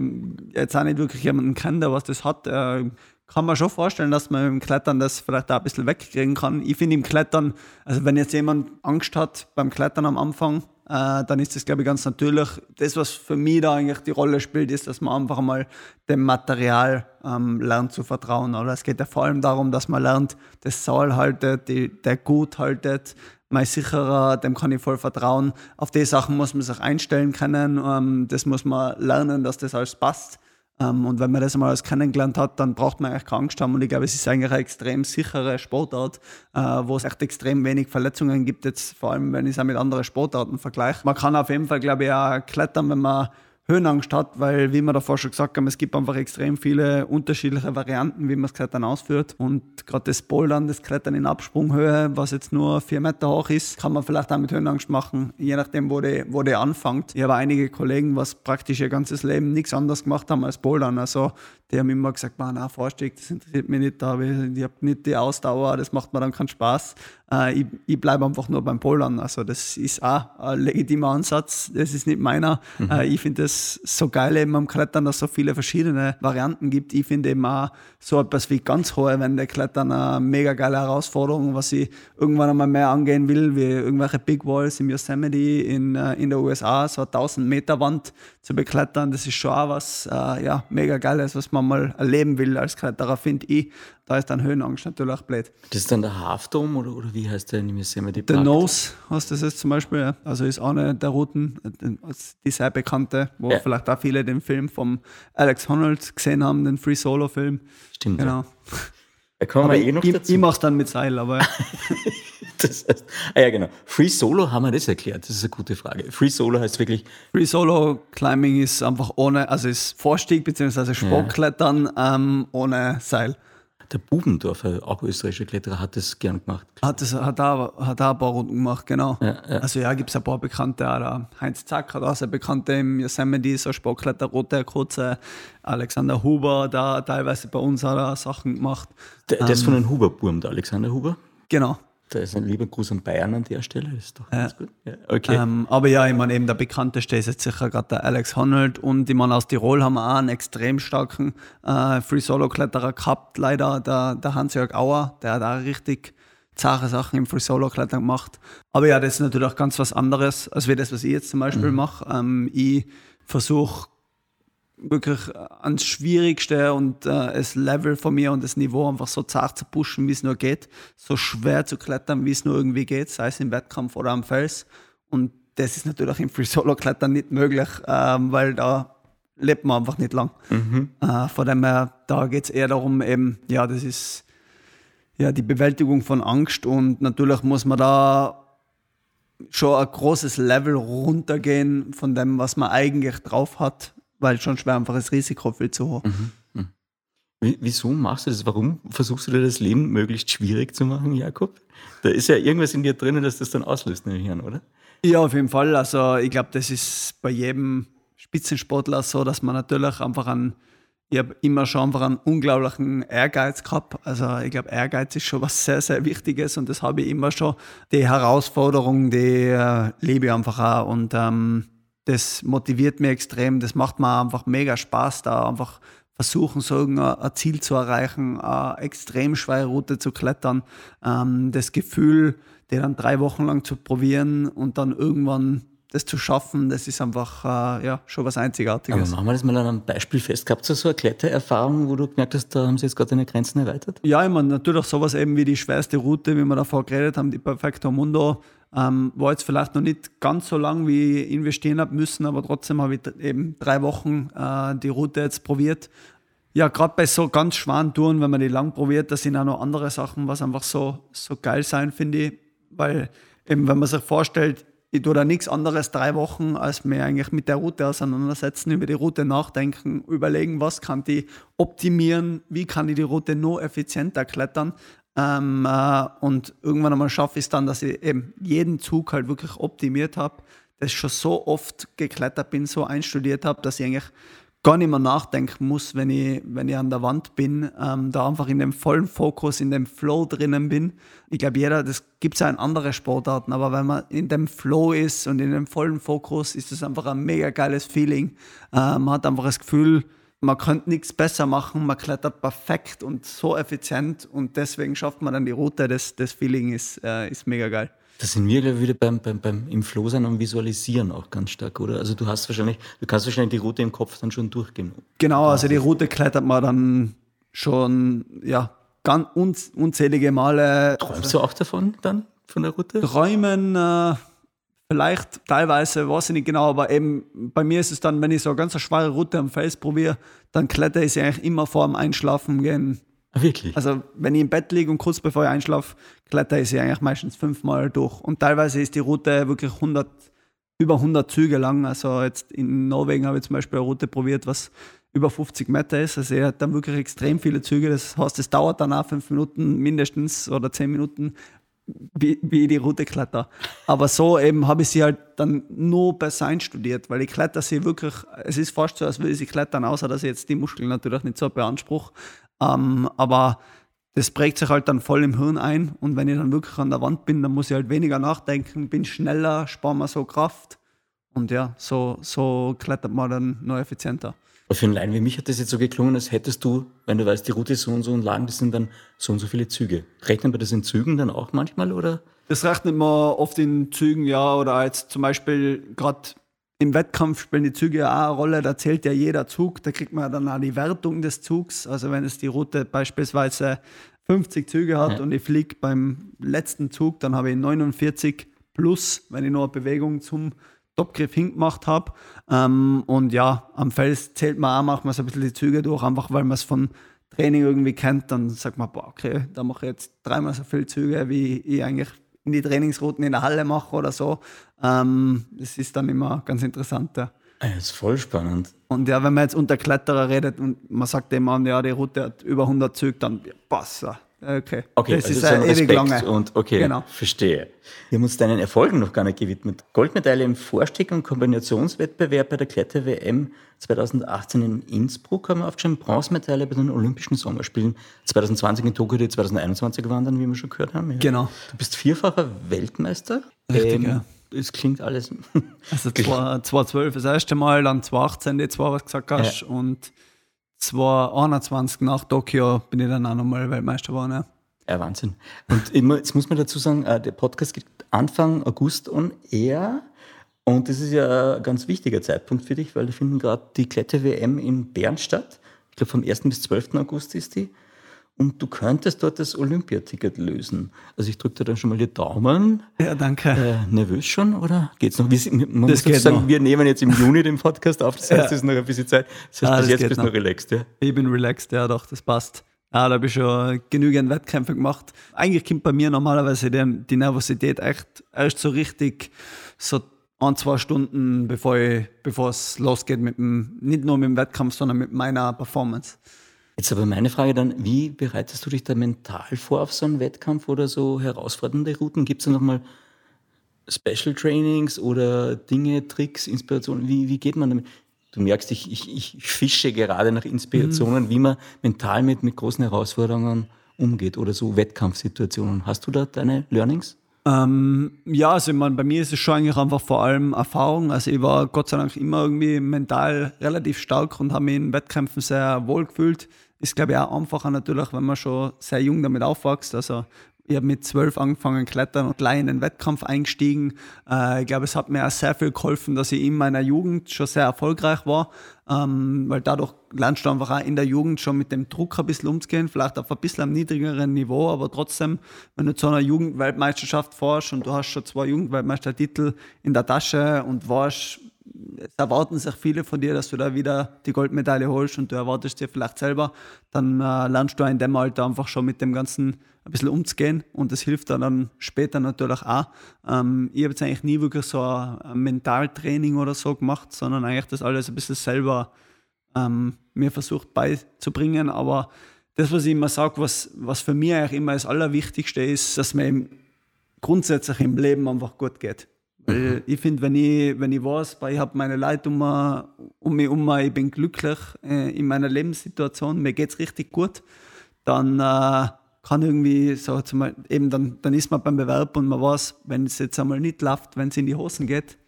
jetzt auch nicht wirklich jemanden kenne, der was das hat. Äh, kann man schon vorstellen, dass man im Klettern das vielleicht auch ein bisschen wegkriegen kann. Ich finde im Klettern, also wenn jetzt jemand Angst hat beim Klettern am Anfang, äh, dann ist das, glaube ich, ganz natürlich. Das, was für mich da eigentlich die Rolle spielt, ist, dass man einfach mal dem Material ähm, lernt zu vertrauen. Oder es geht ja vor allem darum, dass man lernt, das Saal haltet, die, der gut haltet, mein sicherer, dem kann ich voll vertrauen. Auf die Sachen muss man sich einstellen können. Ähm, das muss man lernen, dass das alles passt. Ähm, und wenn man das einmal alles kennengelernt hat, dann braucht man eigentlich keine Angst haben. Und ich glaube, es ist eigentlich eine extrem sichere Sportart, äh, wo es echt extrem wenig Verletzungen gibt, jetzt vor allem, wenn ich es auch mit anderen Sportarten vergleiche. Man kann auf jeden Fall, glaube ich, auch klettern, wenn man Höhenangst hat, weil, wie wir davor schon gesagt haben, es gibt einfach extrem viele unterschiedliche Varianten, wie man das Klettern ausführt. Und gerade das Bouldern, das Klettern in Absprunghöhe, was jetzt nur vier Meter hoch ist, kann man vielleicht auch mit Höhenangst machen, je nachdem, wo die, wo anfängt. Ich habe einige Kollegen, was praktisch ihr ganzes Leben nichts anderes gemacht haben als Bouldern. Also die haben immer gesagt, man, na, Vorstieg, das interessiert mich nicht, da ich habe nicht die Ausdauer, das macht mir dann keinen Spaß. Äh, ich, ich bleibe einfach nur beim Bouldern. Also das ist auch ein legitimer Ansatz, das ist nicht meiner. Mhm. Äh, ich finde das so geil eben am Klettern, dass es so viele verschiedene Varianten gibt. Ich finde eben auch so etwas wie ganz hohe Wände klettern eine mega geile Herausforderung, was ich irgendwann einmal mehr angehen will, wie irgendwelche Big Walls im Yosemite in, äh, in der USA, so eine 1000 Meter Wand zu beklettern. Das ist schon auch was äh, ja, mega geiles, was man mal erleben will als Kletterer, finde ich, da ist dann Höhenangst natürlich auch blöd. Das ist dann der Halfdome oder, oder wie heißt der in Yosemite Der Nose heißt das jetzt zum Beispiel, also ist eine der Routen, die sehr bekannte, wo ja. vielleicht auch viele den Film vom Alex Honnold gesehen haben, den Free Solo Film. Stimmt. Genau. Ja. Da kommen wir eh noch ich, dazu. Ich mach's dann mit Seil, aber. (laughs) das heißt, ah ja, genau. Free Solo haben wir das erklärt. Das ist eine gute Frage. Free Solo heißt wirklich. Free Solo Climbing ist einfach ohne, also ist Vorstieg bzw. Sportklettern ja. ähm, ohne Seil. Der Bubendorfer, auch österreichischer Kletterer, hat das gern gemacht. Hat das, hat da, hat da ein paar Runden gemacht, genau. Ja, ja. Also ja, gibt es ein paar Bekannte, auch der Heinz Zack hat auch sehr Bekannte im Yosemite, so Sportkletter, rote, kurze, Alexander Huber, da teilweise bei uns hat er Sachen gemacht. Der, der ähm, ist von einem Huber-Burm, der Alexander Huber? Genau. Da ist ein lieber Gruß an Bayern an der Stelle, das ist doch ganz gut. Ja, okay. Ähm, aber ja, ich meine, eben der bekannteste ist jetzt sicher gerade der Alex Honnold und ich meine, aus Tirol haben wir auch einen extrem starken äh, Free-Solo-Kletterer gehabt, leider, der, der Hans-Jörg Auer, der hat auch richtig zahre Sachen im Free-Solo-Klettern gemacht. Aber ja, das ist natürlich auch ganz was anderes, als wie das, was ich jetzt zum Beispiel mhm. mache. Ähm, ich versuche wirklich ans Schwierigste und äh, das Level von mir und das Niveau einfach so zart zu pushen, wie es nur geht, so schwer zu klettern, wie es nur irgendwie geht, sei es im Wettkampf oder am Fels. Und das ist natürlich im Free-Solo-Klettern nicht möglich, ähm, weil da lebt man einfach nicht lang. Mhm. Äh, von dem her, da geht es eher darum, eben, ja, das ist ja die Bewältigung von Angst und natürlich muss man da schon ein großes Level runtergehen von dem, was man eigentlich drauf hat weil schon schwer einfach das Risiko viel zu hoch. Mhm. mhm. Wieso machst du das? Warum versuchst du dir das Leben möglichst schwierig zu machen, Jakob? Da ist ja irgendwas in dir drinnen, das das dann auslöst, nehme ich an, oder? Ja, auf jeden Fall. Also ich glaube, das ist bei jedem Spitzensportler so, dass man natürlich einfach an, ich habe immer schon einfach einen unglaublichen Ehrgeiz gehabt. Also ich glaube, Ehrgeiz ist schon was sehr, sehr Wichtiges und das habe ich immer schon. Die Herausforderung, die äh, liebe ich einfach auch und ähm, das motiviert mich extrem. Das macht mir einfach mega Spaß, da einfach versuchen, so ein Ziel zu erreichen, eine extrem schwere Route zu klettern. Ähm, das Gefühl, die dann drei Wochen lang zu probieren und dann irgendwann das zu schaffen, das ist einfach äh, ja, schon was Einzigartiges. Aber machen wir das mal an einem Beispiel fest. Gab es so eine Klettererfahrung, wo du gemerkt hast, da haben sie jetzt gerade deine Grenzen erweitert? Ja, ich meine, natürlich sowas eben wie die schwerste Route, wie wir davor geredet haben, die Perfecto Mundo. Ähm, war jetzt vielleicht noch nicht ganz so lang, wie ich investieren habe müssen, aber trotzdem habe ich eben drei Wochen äh, die Route jetzt probiert. Ja, gerade bei so ganz schweren Touren, wenn man die lang probiert, da sind auch noch andere Sachen, was einfach so, so geil sein, finde ich. Weil eben, wenn man sich vorstellt, ich tue da nichts anderes drei Wochen, als mir eigentlich mit der Route auseinandersetzen, über die Route nachdenken, überlegen, was kann die optimieren, wie kann ich die Route noch effizienter klettern. Ähm, äh, und irgendwann einmal schaffe ich es dann, dass ich eben jeden Zug halt wirklich optimiert habe, das schon so oft geklettert bin, so einstudiert habe, dass ich eigentlich gar nicht mehr nachdenken muss, wenn ich, wenn ich an der Wand bin, ähm, da einfach in dem vollen Fokus, in dem Flow drinnen bin. Ich glaube, jeder, das gibt es ja in anderen Sportarten, aber wenn man in dem Flow ist und in dem vollen Fokus, ist das einfach ein mega geiles Feeling. Äh, man hat einfach das Gefühl, man könnte nichts besser machen, man klettert perfekt und so effizient und deswegen schafft man dann die Route. Das, das Feeling ist, äh, ist mega geil. Das sind wir wieder beim, beim, beim im Flow sein und Visualisieren auch ganz stark, oder? Also du hast wahrscheinlich, du kannst wahrscheinlich die Route im Kopf dann schon durchgehen. Genau, also die Route klettert man dann schon, ja, ganz unzählige Male. Träumst du auch davon dann, von der Route? Träumen, äh, Vielleicht teilweise, weiß ich nicht genau, aber eben bei mir ist es dann, wenn ich so eine ganz schwere Route am Fels probiere, dann kletter ich sie eigentlich immer vor dem Einschlafen gehen. Ah, wirklich? Also wenn ich im Bett liege und kurz bevor ich einschlafe, kletter ich sie eigentlich meistens fünfmal durch. Und teilweise ist die Route wirklich 100, über 100 Züge lang. Also jetzt in Norwegen habe ich zum Beispiel eine Route probiert, was über 50 Meter ist. Also er hat dann wirklich extrem viele Züge. Das heißt, es dauert dann auch fünf Minuten mindestens oder zehn Minuten, wie, wie die Route kletter. Aber so eben habe ich sie halt dann nur bei Sein studiert, weil ich kletter sie wirklich, es ist fast so, als würde ich sie klettern, außer dass ich jetzt die Muskeln natürlich nicht so beanspruche. Ähm, aber das prägt sich halt dann voll im Hirn ein und wenn ich dann wirklich an der Wand bin, dann muss ich halt weniger nachdenken, bin schneller, spare mir so Kraft und ja, so, so klettert man dann noch effizienter. Für einen Laien wie mich hat das jetzt so geklungen, als hättest du, wenn du weißt, die Route ist so und so und lang, das sind dann so und so viele Züge. Rechnen wir das in Zügen dann auch manchmal, oder? Das rechnet man oft in Zügen, ja, oder jetzt zum Beispiel gerade im Wettkampf spielen die Züge ja auch eine Rolle, da zählt ja jeder Zug, da kriegt man dann auch die Wertung des Zugs. Also wenn es die Route beispielsweise 50 Züge hat ja. und ich fliege beim letzten Zug, dann habe ich 49 plus, wenn ich noch eine Bewegung zum Topgriff hingemacht habe. Ähm, und ja, am Fels zählt man auch, macht man so ein bisschen die Züge durch, einfach weil man es von Training irgendwie kennt. Dann sagt man, boah, okay, da mache ich jetzt dreimal so viele Züge, wie ich eigentlich in die Trainingsrouten in der Halle mache oder so. Ähm, das ist dann immer ganz interessant. Ja. Das ist voll spannend. Und ja, wenn man jetzt unter Kletterer redet und man sagt dem an, ja, die Route hat über 100 Züge, dann ja, passt Okay. okay, das also ist ein ewig lange. Und okay, genau. verstehe. Wir haben uns deinen Erfolgen noch gar nicht gewidmet. Goldmedaille im Vorstieg- und Kombinationswettbewerb bei der Kletter-WM 2018 in Innsbruck haben wir aufgeschrieben. Bronzemedaille bei den Olympischen Sommerspielen 2020 in Tokio, die 2021 waren dann, wie wir schon gehört haben. Ja. Genau. Du bist vierfacher Weltmeister. Richtig, ähm, ja. Es klingt alles. Also (laughs) 2012 das erste Mal, dann 2018 die zwei, was gesagt hast, ja. und 2021 nach Tokio bin ich dann auch nochmal Weltmeister geworden. Ja. ja, Wahnsinn. Und immer, jetzt muss man dazu sagen, äh, der Podcast geht Anfang August on air. Und das ist ja ein ganz wichtiger Zeitpunkt für dich, weil da finden gerade die Kletter-WM in Bern statt. Ich glaube, vom 1. bis 12. August ist die und du könntest dort das Olympiaticket lösen. Also ich drücke dir dann schon mal die Daumen. Ja, danke. Äh, nervös schon oder geht's noch? Wir, man das muss sagen, noch. wir nehmen jetzt im Juni den Podcast auf, das heißt, es ja. ist noch ein bisschen Zeit. Das heißt, ah, bis jetzt bist du noch relaxed, ja? Ich bin relaxed, ja doch, das passt. Ja, da habe ich schon genügend Wettkämpfe gemacht. Eigentlich kommt bei mir normalerweise die, die Nervosität echt erst so richtig so ein, zwei Stunden, bevor es losgeht mit dem, nicht nur mit dem Wettkampf, sondern mit meiner Performance. Jetzt aber meine Frage dann, wie bereitest du dich da mental vor auf so einen Wettkampf oder so herausfordernde Routen? Gibt es da nochmal Special Trainings oder Dinge, Tricks, Inspirationen? Wie, wie geht man damit? Du merkst, ich, ich, ich fische gerade nach Inspirationen, mhm. wie man mental mit, mit großen Herausforderungen umgeht oder so Wettkampfsituationen. Hast du da deine Learnings? Ähm, ja, also ich meine, bei mir ist es schon eigentlich einfach vor allem Erfahrung. Also ich war Gott sei Dank immer irgendwie mental relativ stark und habe mich in Wettkämpfen sehr wohl gefühlt. Ist, glaube ich, auch einfacher natürlich, wenn man schon sehr jung damit aufwächst. Also ich habe mit zwölf angefangen klettern und gleich in den Wettkampf eingestiegen. Äh, ich glaube, es hat mir auch sehr viel geholfen, dass ich in meiner Jugend schon sehr erfolgreich war, ähm, weil dadurch lernst du einfach auch in der Jugend schon mit dem Druck ein bisschen umzugehen, vielleicht auf ein bisschen am niedrigeren Niveau, aber trotzdem, wenn du zu einer Jugendweltmeisterschaft fährst und du hast schon zwei Jugendweltmeistertitel in der Tasche und warst es erwarten sich viele von dir, dass du da wieder die Goldmedaille holst und du erwartest dir vielleicht selber, dann äh, lernst du in dem Alter einfach schon mit dem Ganzen ein bisschen umzugehen und das hilft dann, dann später natürlich auch. Ähm, ich habe jetzt eigentlich nie wirklich so ein, Mentaltraining oder so gemacht, sondern eigentlich das alles ein bisschen selber ähm, mir versucht beizubringen, aber das, was ich immer sage, was, was für mich eigentlich immer das Allerwichtigste ist, dass mir grundsätzlich im Leben einfach gut geht. Weil mhm. ich finde, wenn ich, wenn ich weiß, ich habe meine Leute um, um mich um, ich bin glücklich äh, in meiner Lebenssituation, mir geht es richtig gut, dann äh, kann irgendwie so zum, eben dann, dann ist man beim Bewerb und man weiß, wenn es jetzt einmal nicht läuft, wenn es in die Hosen geht,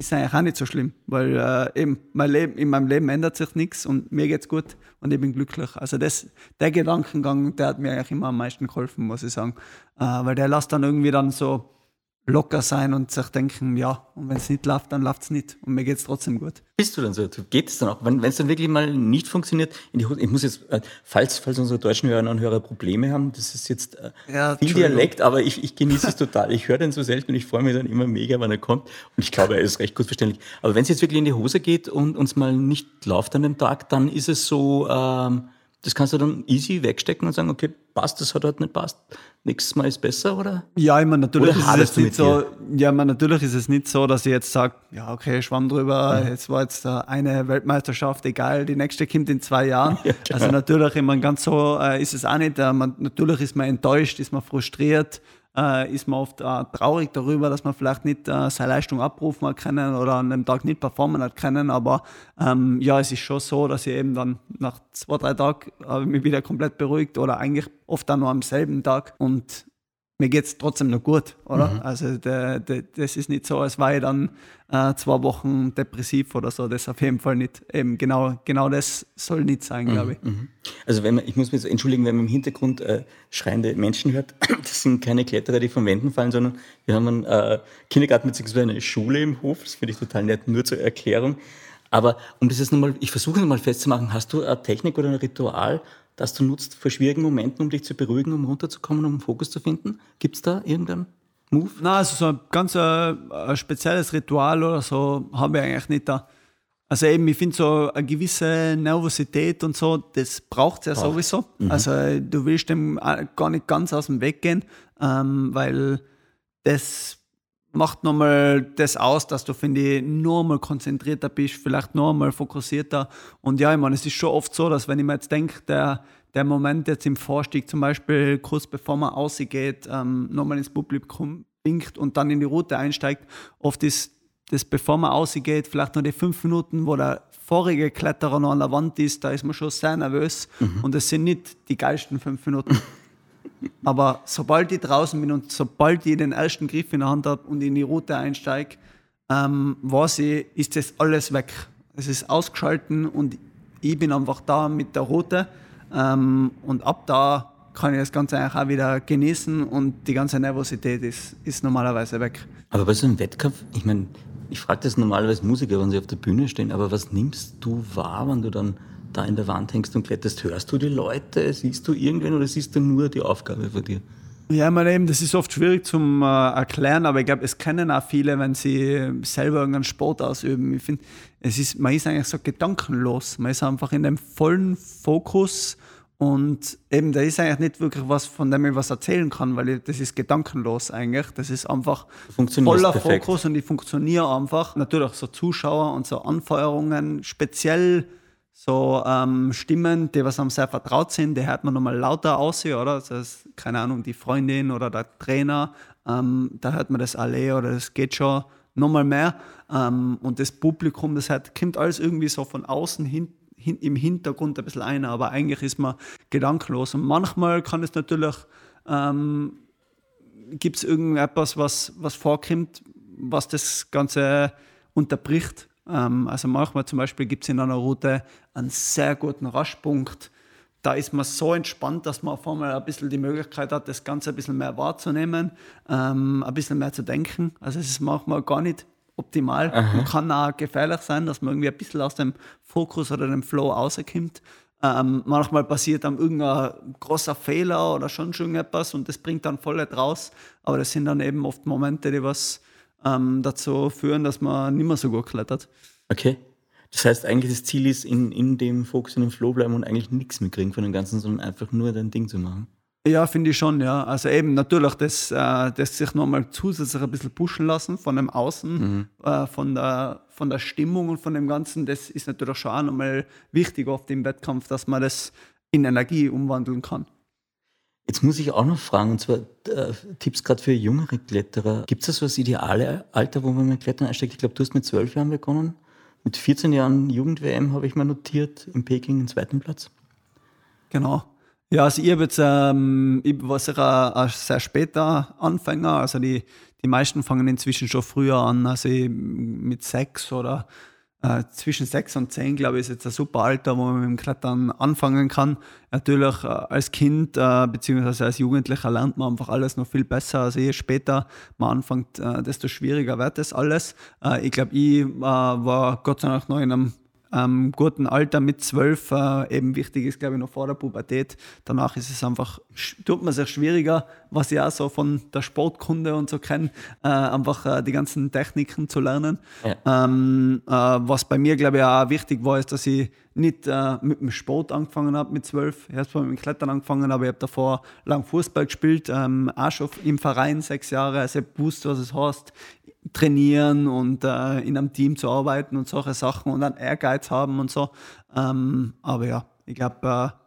ist es eigentlich auch nicht so schlimm, weil äh, eben mein Leben, in meinem Leben ändert sich nichts und mir geht es gut und ich bin glücklich. Also das, der Gedankengang, der hat mir eigentlich immer am meisten geholfen, muss ich sagen, äh, weil der lässt dann irgendwie dann so locker sein und sich denken, ja, und wenn es nicht läuft, dann läuft es nicht. Und mir geht es trotzdem gut. Bist du dann so? Geht es dann auch? Wenn es dann wirklich mal nicht funktioniert, ich muss jetzt, äh, falls, falls unsere deutschen Hörer und Hörer Probleme haben, das ist jetzt äh, ja, viel Dialekt, aber ich, ich genieße es total. Ich höre den so selten und ich freue mich dann immer mega, wenn er kommt. Und ich glaube, er ist recht gut verständlich. Aber wenn es jetzt wirklich in die Hose geht und uns mal nicht läuft an dem Tag, dann ist es so, ähm, das kannst du dann easy wegstecken und sagen, okay, passt, das hat halt nicht passt. Nächstes Mal ist besser, oder? Ja, ich meine, natürlich Oder ist es nicht so, ja, ich meine, natürlich ist es nicht so, dass ich jetzt sage, ja, okay, schwamm drüber, jetzt war jetzt eine Weltmeisterschaft, egal, die nächste kommt in zwei Jahren. (laughs) also natürlich, ich meine, ganz so äh, ist es auch nicht. Äh, man, natürlich ist man enttäuscht, ist man frustriert, äh, ist man oft äh, traurig darüber, dass man vielleicht nicht äh, seine Leistung abrufen hat können oder an dem Tag nicht performen hat können. Aber ähm, ja, es ist schon so, dass ich eben dann nach zwei, drei Tagen ich mich wieder komplett beruhigt oder eigentlich oft dann nur am selben Tag und mir geht es trotzdem noch gut, oder? Also de, de, das ist nicht so, als war ich dann äh, zwei Wochen depressiv oder so. Das auf jeden Fall nicht. Eben genau, genau das soll nicht sein, glaube ich. Also wenn man, ich muss mich jetzt entschuldigen, wenn man im Hintergrund äh, schreiende Menschen hört, (clears throat) das sind keine Kletterer, die von Wänden fallen, sondern wir haben einen äh, Kindergarten bzw. eine Schule im Hof. Das finde ich total nett, nur zur Erklärung. Aber um das jetzt nochmal, ich versuche nochmal festzumachen, hast du eine Technik oder ein Ritual, das du nutzt vor schwierigen Momenten, um dich zu beruhigen, um runterzukommen, um Fokus zu finden? Gibt es da irgendeinen Move? Na, also so ein ganz äh, ein spezielles Ritual oder so habe ich eigentlich nicht da. Also eben, ich finde so eine gewisse Nervosität und so, das braucht es ja sowieso. Also äh, du willst dem äh, gar nicht ganz aus dem Weg gehen, ähm, weil das macht nochmal das aus, dass du, finde ich, nur mal konzentrierter bist, vielleicht nur mal fokussierter. Und ja, ich meine, es ist schon oft so, dass wenn ich mir jetzt denke, der, der Moment jetzt im Vorstieg zum Beispiel, kurz bevor man ausgeht, ähm, nochmal ins Publikum winkt und dann in die Route einsteigt, oft ist das, bevor man ausgeht, vielleicht noch die fünf Minuten, wo der vorige Kletterer noch an der Wand ist, da ist man schon sehr nervös. Und das sind nicht die geilsten fünf Minuten. Aber sobald ich draußen bin und sobald ich den ersten Griff in der Hand habe und in die Route einsteige, ähm, weiß ich, ist das alles weg. Es ist ausgeschalten und ich bin einfach da mit der Route. Ähm, und ab da kann ich das Ganze eigentlich auch wieder genießen und die ganze Nervosität ist, ist normalerweise weg. Aber bei so einem Wettkampf, ich meine, ich frage das normalerweise Musiker, wenn sie auf der Bühne stehen, aber was nimmst du wahr, wenn du dann da in der Wand hängst und kletterst? Hörst du die Leute? Siehst du irgendwen oder siehst du nur die Aufgabe von dir? Ja, ich meine eben, das ist oft schwierig zum äh, erklären, aber ich glaube, es kennen auch viele, wenn sie selber irgendeinen Sport ausüben. Ich finde, es ist, man ist eigentlich so gedankenlos. Man ist einfach in dem vollen Fokus und eben, da ist eigentlich nicht wirklich was, von dem ich was erzählen kann, weil ich, das ist gedankenlos eigentlich. Das ist einfach voller perfekt. Fokus und ich funktioniere einfach. Natürlich auch so Zuschauer und so Anfeuerungen, speziell so ähm, Stimmen, die was einem sehr vertraut sind, die hört man nochmal lauter aus, oder? Das heißt, keine Ahnung, die Freundin oder der Trainer, ähm, da hört man das alle oder das geht schon nochmal mehr. Ähm, und das Publikum, das hört, kommt alles irgendwie so von außen hin, hin, im Hintergrund ein bisschen ein, aber eigentlich ist man gedankenlos. Und manchmal kann es natürlich, ähm, gibt es irgendetwas, was, was vorkommt, was das Ganze unterbricht. Ähm, also manchmal zum Beispiel gibt es in einer Route einen sehr guten Raschpunkt. Da ist man so entspannt, dass man auf einmal ein bisschen die Möglichkeit hat, das Ganze ein bisschen mehr wahrzunehmen, ähm, ein bisschen mehr zu denken. Also es ist manchmal gar nicht optimal. Man kann auch gefährlich sein, dass man irgendwie ein bisschen aus dem Fokus oder dem Flow rauskommt. Ähm, manchmal passiert dann irgendein großer Fehler oder schon schon etwas und das bringt dann voll raus. Aber das sind dann eben oft Momente, die was ähm, dazu führen, dass man nicht mehr so gut klettert. Okay. Das heißt, eigentlich das Ziel ist, in, in dem Fokus, in dem Flow bleiben und eigentlich nichts mitkriegen von dem Ganzen, sondern einfach nur dein Ding zu machen. Ja, finde ich schon, ja. Also eben natürlich, das, äh, das sich nochmal zusätzlich ein bisschen pushen lassen von dem Außen, äh, von, der, von der Stimmung und von dem Ganzen, das ist natürlich schon auch nochmal wichtig oft im Wettkampf, dass man das in Energie umwandeln kann. Jetzt muss ich auch noch fragen, und zwar äh, Tipps gerade für jüngere Kletterer. Gibt es da so das ideale Alter, wo man mit Klettern einsteigt? Ich glaube, du hast mit zwölf Jahren begonnen. Mit 14 Jahren Jugend-WM habe ich mal notiert, in Peking den zweiten Platz. Genau. Ja, also ich jetzt, ähm, ich war sicher ein, ein sehr später Anfänger. Also die, die meisten fangen inzwischen schon früher an. Also mit sechs oder äh, zwischen sechs und zehn, glaube ich, ist jetzt ein super Alter, wo man mit dem Klettern anfangen kann. Natürlich äh, als Kind äh, beziehungsweise als Jugendlicher lernt man einfach alles noch viel besser. Also je später man anfängt, äh, desto schwieriger wird das alles. Äh, ich glaube, ich äh, war Gott sei Dank noch in einem ähm, guten Alter mit zwölf äh, eben wichtig ist, glaube ich, noch vor der Pubertät. Danach ist es einfach, tut man sich schwieriger, was ich auch so von der Sportkunde und so kenne, äh, einfach äh, die ganzen Techniken zu lernen. Ja. Ähm, äh, was bei mir, glaube ich, auch wichtig war, ist, dass ich nicht äh, mit dem Sport angefangen habe mit zwölf. Ich habe mit dem Klettern angefangen, aber ich habe davor lang Fußball gespielt, ähm, auch schon im Verein sechs Jahre. Also ich wusste, was es heißt, trainieren und äh, in einem Team zu arbeiten und solche Sachen und einen Ehrgeiz haben und so. Ähm, aber ja, ich glaube, äh,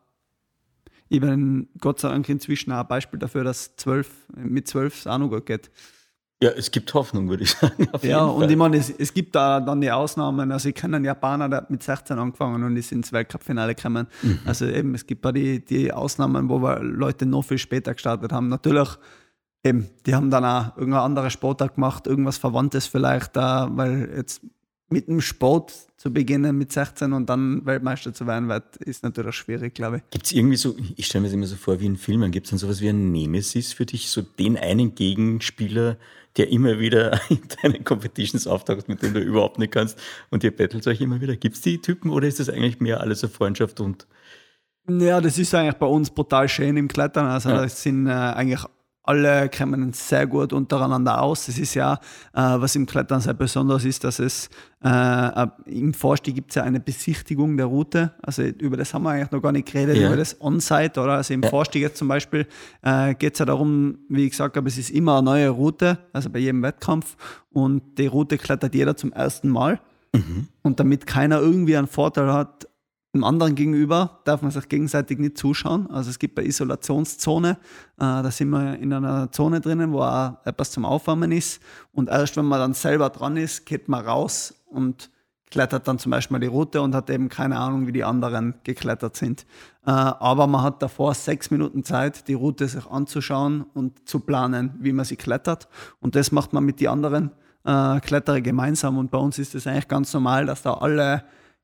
ich bin Gott sei Dank inzwischen auch ein Beispiel dafür, dass 12, mit zwölf es auch noch gut geht. Ja, es gibt Hoffnung, würde ich sagen. ja, und Fall. ich meine, es, es, gibt da dann die Ausnahmen. Also, ich kenne einen Japaner, der hat mit 16 angefangen und ist ins Weltcup-Finale gekommen. Mhm. Also, eben, es gibt da die, die Ausnahmen, wo wir Leute noch viel später gestartet haben. Natürlich eben, die haben dann auch irgendeine andere Sportart gemacht, irgendwas Verwandtes vielleicht, da, weil jetzt mit dem Sport zu beginnen mit 16 und dann Weltmeister zu werden, wird, ist natürlich schwierig, glaube ich. Gibt es irgendwie so, ich stelle mir das immer so vor wie in Filmen, gibt es dann sowas wie ein Nemesis für dich, so den einen Gegenspieler, der immer wieder (laughs) in deinen Competitions auftaucht, mit dem du überhaupt nicht kannst und ihr battelt euch immer wieder. Gibt es die Typen oder ist das eigentlich mehr alles eine Freundschaft und ja, das ist eigentlich bei uns brutal schön im Klettern. Also ja. das sind äh, eigentlich alle kommen sehr gut untereinander aus. Es ist ja, äh, was im Klettern sehr besonders ist, dass es äh, im Vorstieg gibt es ja eine Besichtigung der Route. Also über das haben wir eigentlich noch gar nicht geredet, ja. über das On-Site, oder? Also im ja. Vorstieg jetzt zum Beispiel äh, geht es ja darum, wie ich gesagt habe, es ist immer eine neue Route, also bei jedem Wettkampf. Und die Route klettert jeder zum ersten Mal. Mhm. Und damit keiner irgendwie einen Vorteil hat, dem anderen gegenüber darf man sich gegenseitig nicht zuschauen. Also es gibt eine Isolationszone, äh, da sind wir in einer Zone drinnen, wo auch etwas zum Aufwärmen ist. Und erst wenn man dann selber dran ist, geht man raus und klettert dann zum Beispiel die Route und hat eben keine Ahnung, wie die anderen geklettert sind. Äh, aber man hat davor sechs Minuten Zeit, die Route sich anzuschauen und zu planen, wie man sie klettert. Und das macht man mit den anderen äh, Kletterer gemeinsam. Und bei uns ist es eigentlich ganz normal, dass da alle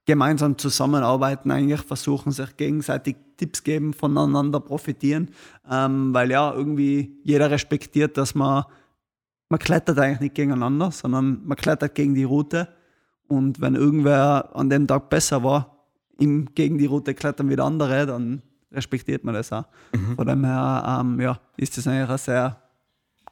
gemeinsam zusammenarbeiten, eigentlich versuchen, sich gegenseitig Tipps geben, voneinander profitieren, ähm, weil ja, irgendwie jeder respektiert, dass man, man klettert eigentlich nicht gegeneinander, sondern man klettert gegen die Route und wenn irgendwer an dem Tag besser war, ihm gegen die Route klettern wie der andere, dann respektiert man das auch. Mhm. Von dem her ähm, ja, ist das eigentlich ein sehr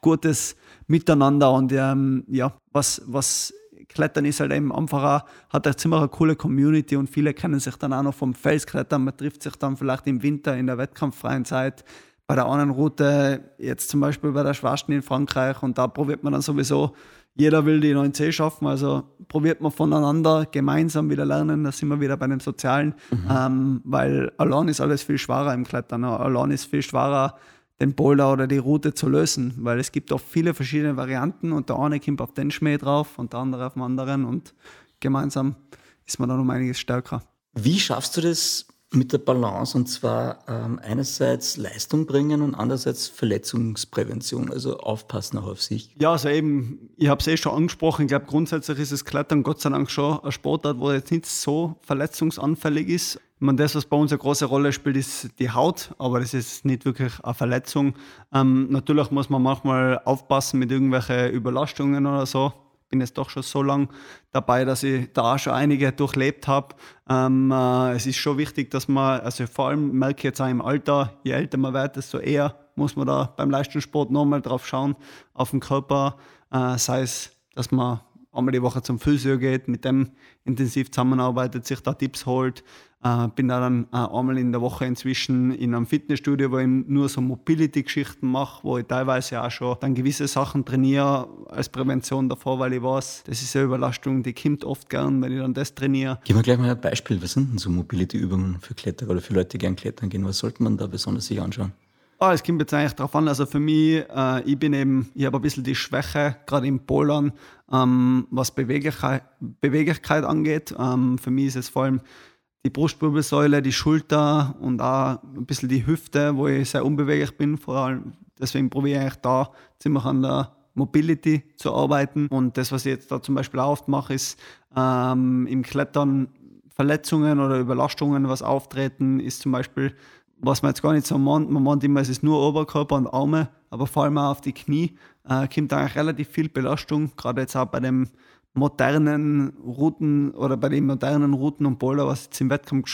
gutes Miteinander und ähm, ja, was, was Klettern ist halt eben einfach auch, hat eine ziemlich eine coole Community und viele kennen sich dann auch noch vom Felsklettern. Man trifft sich dann vielleicht im Winter in der wettkampffreien Zeit bei der anderen Route, jetzt zum Beispiel bei der Schwarzen in Frankreich und da probiert man dann sowieso, jeder will die 9C schaffen, also probiert man voneinander gemeinsam wieder lernen, da sind wir wieder bei dem Sozialen, mhm. ähm, weil allein ist alles viel schwerer im Klettern, allein ist viel schwerer, den Boulder oder die Route zu lösen, weil es gibt auch viele verschiedene Varianten und der eine kommt auf den Schmäh drauf und der andere auf den anderen und gemeinsam ist man dann um einiges stärker. Wie schaffst du das mit der Balance und zwar ähm, einerseits Leistung bringen und andererseits Verletzungsprävention, also aufpassen auch auf sich. Ja, also eben, ich habe es eh schon angesprochen, ich glaube grundsätzlich ist das Klettern Gott sei Dank schon ein Sportart, wo jetzt nicht so verletzungsanfällig ist. Ich meine, das, was bei uns eine große Rolle spielt, ist die Haut, aber das ist nicht wirklich eine Verletzung. Ähm, natürlich muss man manchmal aufpassen mit irgendwelchen Überlastungen oder so. Bin jetzt doch schon so lange dabei, dass ich da schon einige durchlebt habe. Ähm, äh, es ist schon wichtig, dass man, also vor allem merke ich jetzt auch im Alter, je älter man wird, desto eher muss man da beim Leistungssport nochmal drauf schauen, auf den Körper. Äh, sei es, dass man einmal die Woche zum Physio geht, mit dem intensiv zusammenarbeitet, sich da Tipps holt, äh, bin da dann äh, einmal in der Woche inzwischen in einem Fitnessstudio, wo ich nur so Mobility-Geschichten mache, wo ich teilweise auch schon dann gewisse Sachen trainiere als Prävention davor, weil ich weiß, das ist eine Überlastung, die kommt oft gern, wenn ich dann das trainiere. Gib mir gleich mal ein Beispiel. Was sind denn so Mobility-Übungen für Kletterer oder für Leute, die gern klettern gehen? Was sollte man da besonders sich anschauen? Ah, es kommt jetzt eigentlich darauf an. Also für mich, äh, ich bin eben, ich habe ein bisschen die Schwäche, gerade im Polern, ähm, was Beweglichkeit, Beweglichkeit angeht. Ähm, für mich ist es vor allem die Brustwirbelsäule, die Schulter und auch ein bisschen die Hüfte, wo ich sehr unbeweglich bin. Vor allem deswegen probiere ich da ziemlich an der Mobility zu arbeiten. Und das, was ich jetzt da zum Beispiel auch oft mache, ist ähm, im Klettern Verletzungen oder Überlastungen, was auftreten, ist zum Beispiel, was man jetzt gar nicht so meint. Man meint immer, es ist nur Oberkörper und Arme, aber vor allem auch auf die Knie äh, kommt eigentlich relativ viel Belastung, gerade jetzt auch bei dem modernen Routen oder bei den modernen Routen und Boulder, was jetzt im Wettkampf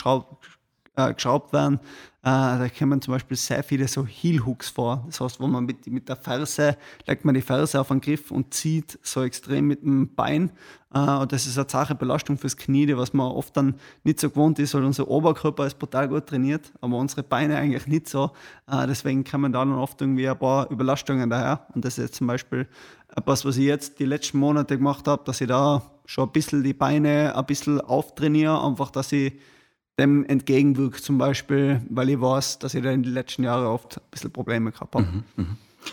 äh, geschraubt werden, äh, da kommen zum Beispiel sehr viele so Heel-Hooks vor. Das heißt, wo man mit, mit der Ferse, legt man die Ferse auf den Griff und zieht so extrem mit dem Bein. Äh, und das ist eine Sache Belastung fürs Knie, was man oft dann nicht so gewohnt ist, weil unser Oberkörper ist brutal gut trainiert, aber unsere Beine eigentlich nicht so. Äh, deswegen kommen da dann oft irgendwie ein paar Überlastungen daher. Und das ist jetzt zum Beispiel etwas, was ich jetzt die letzten Monate gemacht habe, dass ich da schon ein bisschen die Beine ein bisschen auftrainiere, einfach, dass ich dem entgegenwirkt, zum Beispiel, weil ich weiß, dass ich da in den letzten Jahren oft ein bisschen Probleme gehabt habe. Mhm, mh.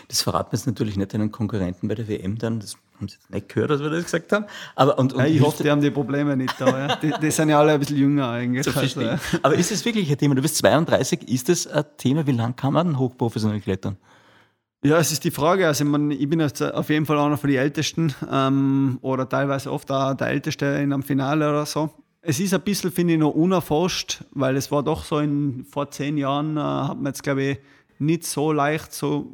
Das verraten wir jetzt natürlich nicht deinen Konkurrenten bei der WM dann. Das haben sie jetzt nicht gehört, dass wir das gesagt haben. Aber, und, und ja, ich hoffe, die haben die Probleme nicht da. Ja. Die, die, sind ja alle ein bisschen jünger eigentlich. So also, ja. Aber ist es wirklich ein Thema? Du bist 32, ist das ein Thema? Wie lange kann man hochprofessionell klettern? Ja, es ist die Frage. Also, ich, mein, ich bin jetzt auf jeden Fall einer von den Ältesten ähm, oder teilweise oft auch der Älteste in einem Finale oder so. Es ist ein bisschen, finde ich, noch unerforscht, weil es war doch so in, vor zehn Jahren, äh, hat man jetzt, glaube ich, nicht so leicht so,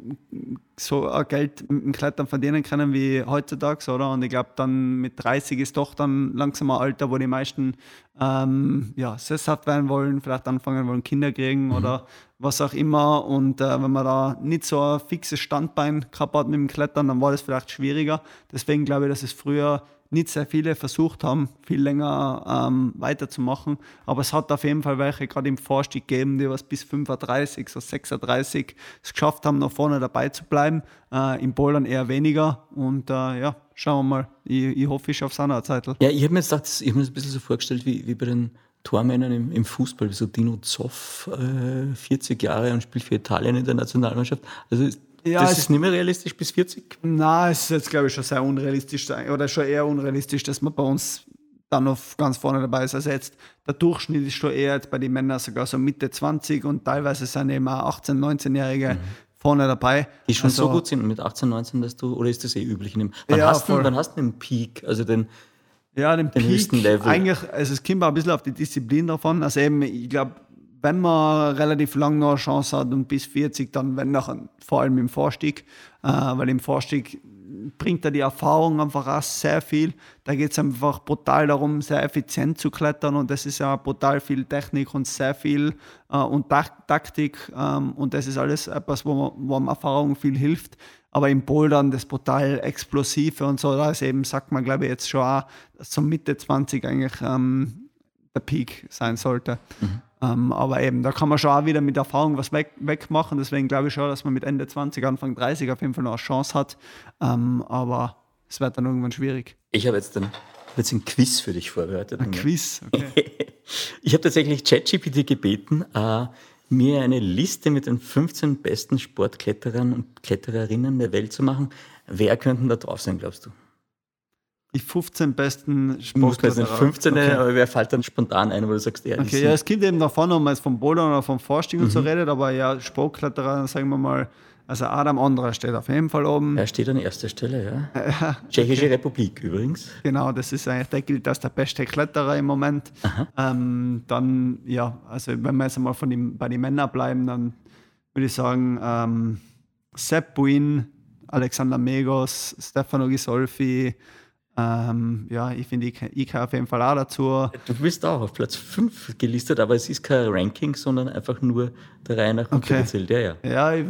so Geld mit dem Klettern verdienen können wie heutzutage, oder? Und ich glaube, dann mit 30 ist doch dann langsam ein Alter, wo die meisten ähm, ja, sesshaft werden wollen, vielleicht anfangen wollen, Kinder kriegen mhm. oder was auch immer. Und äh, wenn man da nicht so ein fixes Standbein gehabt hat mit dem Klettern, dann war das vielleicht schwieriger. Deswegen glaube ich, dass es früher nicht sehr viele versucht haben, viel länger ähm, weiterzumachen. Aber es hat auf jeden Fall welche gerade im Vorstieg gegeben, die was bis 35, so 36 es geschafft haben, noch vorne dabei zu bleiben. Äh, Im Bouldern eher weniger. Und äh, ja, schauen wir mal. Ich, ich hoffe, ich schaffe es auch noch eine Zeit. Ja, ich habe mir jetzt gedacht, ich habe mir das ein bisschen so vorgestellt, wie, wie bei den Tormännern im, im Fußball, wie so Dino Zoff, äh, 40 Jahre und spielt für Italien in der Nationalmannschaft. Also ja, das ist nicht mehr realistisch bis 40? Nein, es ist jetzt, glaube ich, schon sehr unrealistisch oder schon eher unrealistisch, dass man bei uns dann noch ganz vorne dabei ist. Also jetzt der Durchschnitt ist schon eher jetzt bei den Männern sogar so Mitte 20 und teilweise sind eben auch 18-, 19-Jährige mhm. vorne dabei. Die schon also, so gut sind mit 18, 19, dass du, oder ist das eh üblich? In dem, wann, ja, hast du, wann hast du den Peak, also den, ja, den, den Peak, höchsten Level? Eigentlich, also es kommt auch ein bisschen auf die Disziplin davon. Also eben, ich glaube, wenn man relativ lang noch eine Chance hat und bis 40, dann wenn nachher, vor allem im Vorstieg, äh, weil im Vorstieg bringt er die Erfahrung einfach auch sehr viel. Da geht es einfach brutal darum, sehr effizient zu klettern und das ist ja brutal viel Technik und sehr viel äh, und Taktik ähm, und das ist alles etwas, wo, man, wo man Erfahrung viel hilft. Aber im Bouldern das brutal explosive und so, da ist eben, sagt man glaube ich jetzt schon auch, dass so Mitte 20 eigentlich ähm, der Peak sein sollte. Mhm. Ähm, aber eben, da kann man schon auch wieder mit Erfahrung was weg, wegmachen. Deswegen glaube ich schon, dass man mit Ende 20, Anfang 30 auf jeden Fall noch eine Chance hat. Ähm, aber es wird dann irgendwann schwierig. Ich habe jetzt, dann, jetzt ein Quiz für dich vorbereitet. Ein Quiz, okay. (laughs) ich habe tatsächlich ChatGPT gebeten, äh, mir eine Liste mit den 15 besten Sportkletterern und Klettererinnen der Welt zu machen. Wer könnten da drauf sein, glaubst du? Die 15 besten Sportkletterer. 15, okay. aber wer fällt dann spontan ein, wo du sagst, ja, Okay, ja, es gibt eben davon, ob man jetzt vom Bouldern oder vom Vorstieg mhm. und so mhm. redet, aber ja, Sportkletterer, sagen wir mal, also Adam Andra steht auf jeden Fall oben. Er steht an erster Stelle, ja. (laughs) Tschechische Republik übrigens. Genau, das ist eigentlich, der gilt als der beste Kletterer im Moment. Ähm, dann, ja, also wenn wir jetzt einmal von dem, bei den Männern bleiben, dann würde ich sagen, ähm, Sepp Buin, Alexander Megos, Stefano Gisolfi, ähm, ja, ich finde, ich, kann auf jeden Fall auch dazu. Du bist auch auf Platz 5 gelistet, aber es ist kein Ranking, sondern einfach nur der Reihe nach okay. gezählt. Ja, ja. ja ich,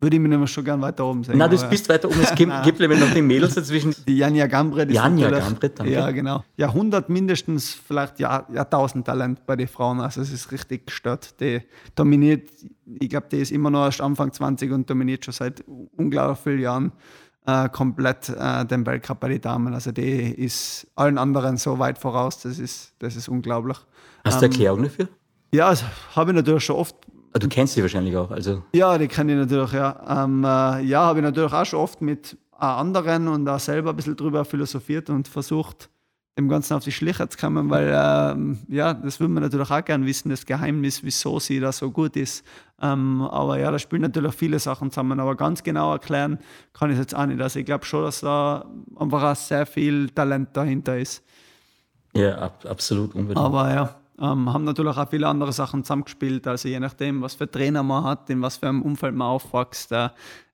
würde ich mir nämlich schon gern weiter oben sehen. Nein, du bist weiter oben. Es gibt, (laughs) gibt nämlich noch die Mädels dazwischen. Die Janja Gambre. Die Janja Gambre, danke. Ja, genau. Jahrhundert mindestens, vielleicht Jahr, Jahrtausend Talent bei den Frauen. Also es ist richtig gestört. Die dominiert, ich glaube, die ist immer noch erst Anfang 20 und dominiert schon seit unglaublich vielen Jahren äh, komplett äh, den Weltcup bei den Damen. Also die ist allen anderen so weit voraus, das ist, das ist unglaublich. Hast du ähm, Erklärung dafür? Ja, das habe ich natürlich schon oft. Ah, du kennst sie wahrscheinlich auch, also. Ja, die kenne ich natürlich, ja. Ähm, äh, ja, habe ich natürlich auch schon oft mit anderen und auch selber ein bisschen drüber philosophiert und versucht, dem Ganzen auf die Schliche zu kommen, weil ähm, ja, das würde man natürlich auch gerne wissen, das Geheimnis, wieso sie da so gut ist. Ähm, aber ja, da spielen natürlich viele Sachen zusammen, aber ganz genau erklären kann ich es jetzt auch nicht. Also ich glaube schon, dass da einfach auch sehr viel Talent dahinter ist. Ja, ab, absolut unbedingt. Aber ja, ähm, haben natürlich auch viele andere Sachen zusammengespielt. Also je nachdem, was für Trainer man hat, in was für einem Umfeld man aufwächst, äh,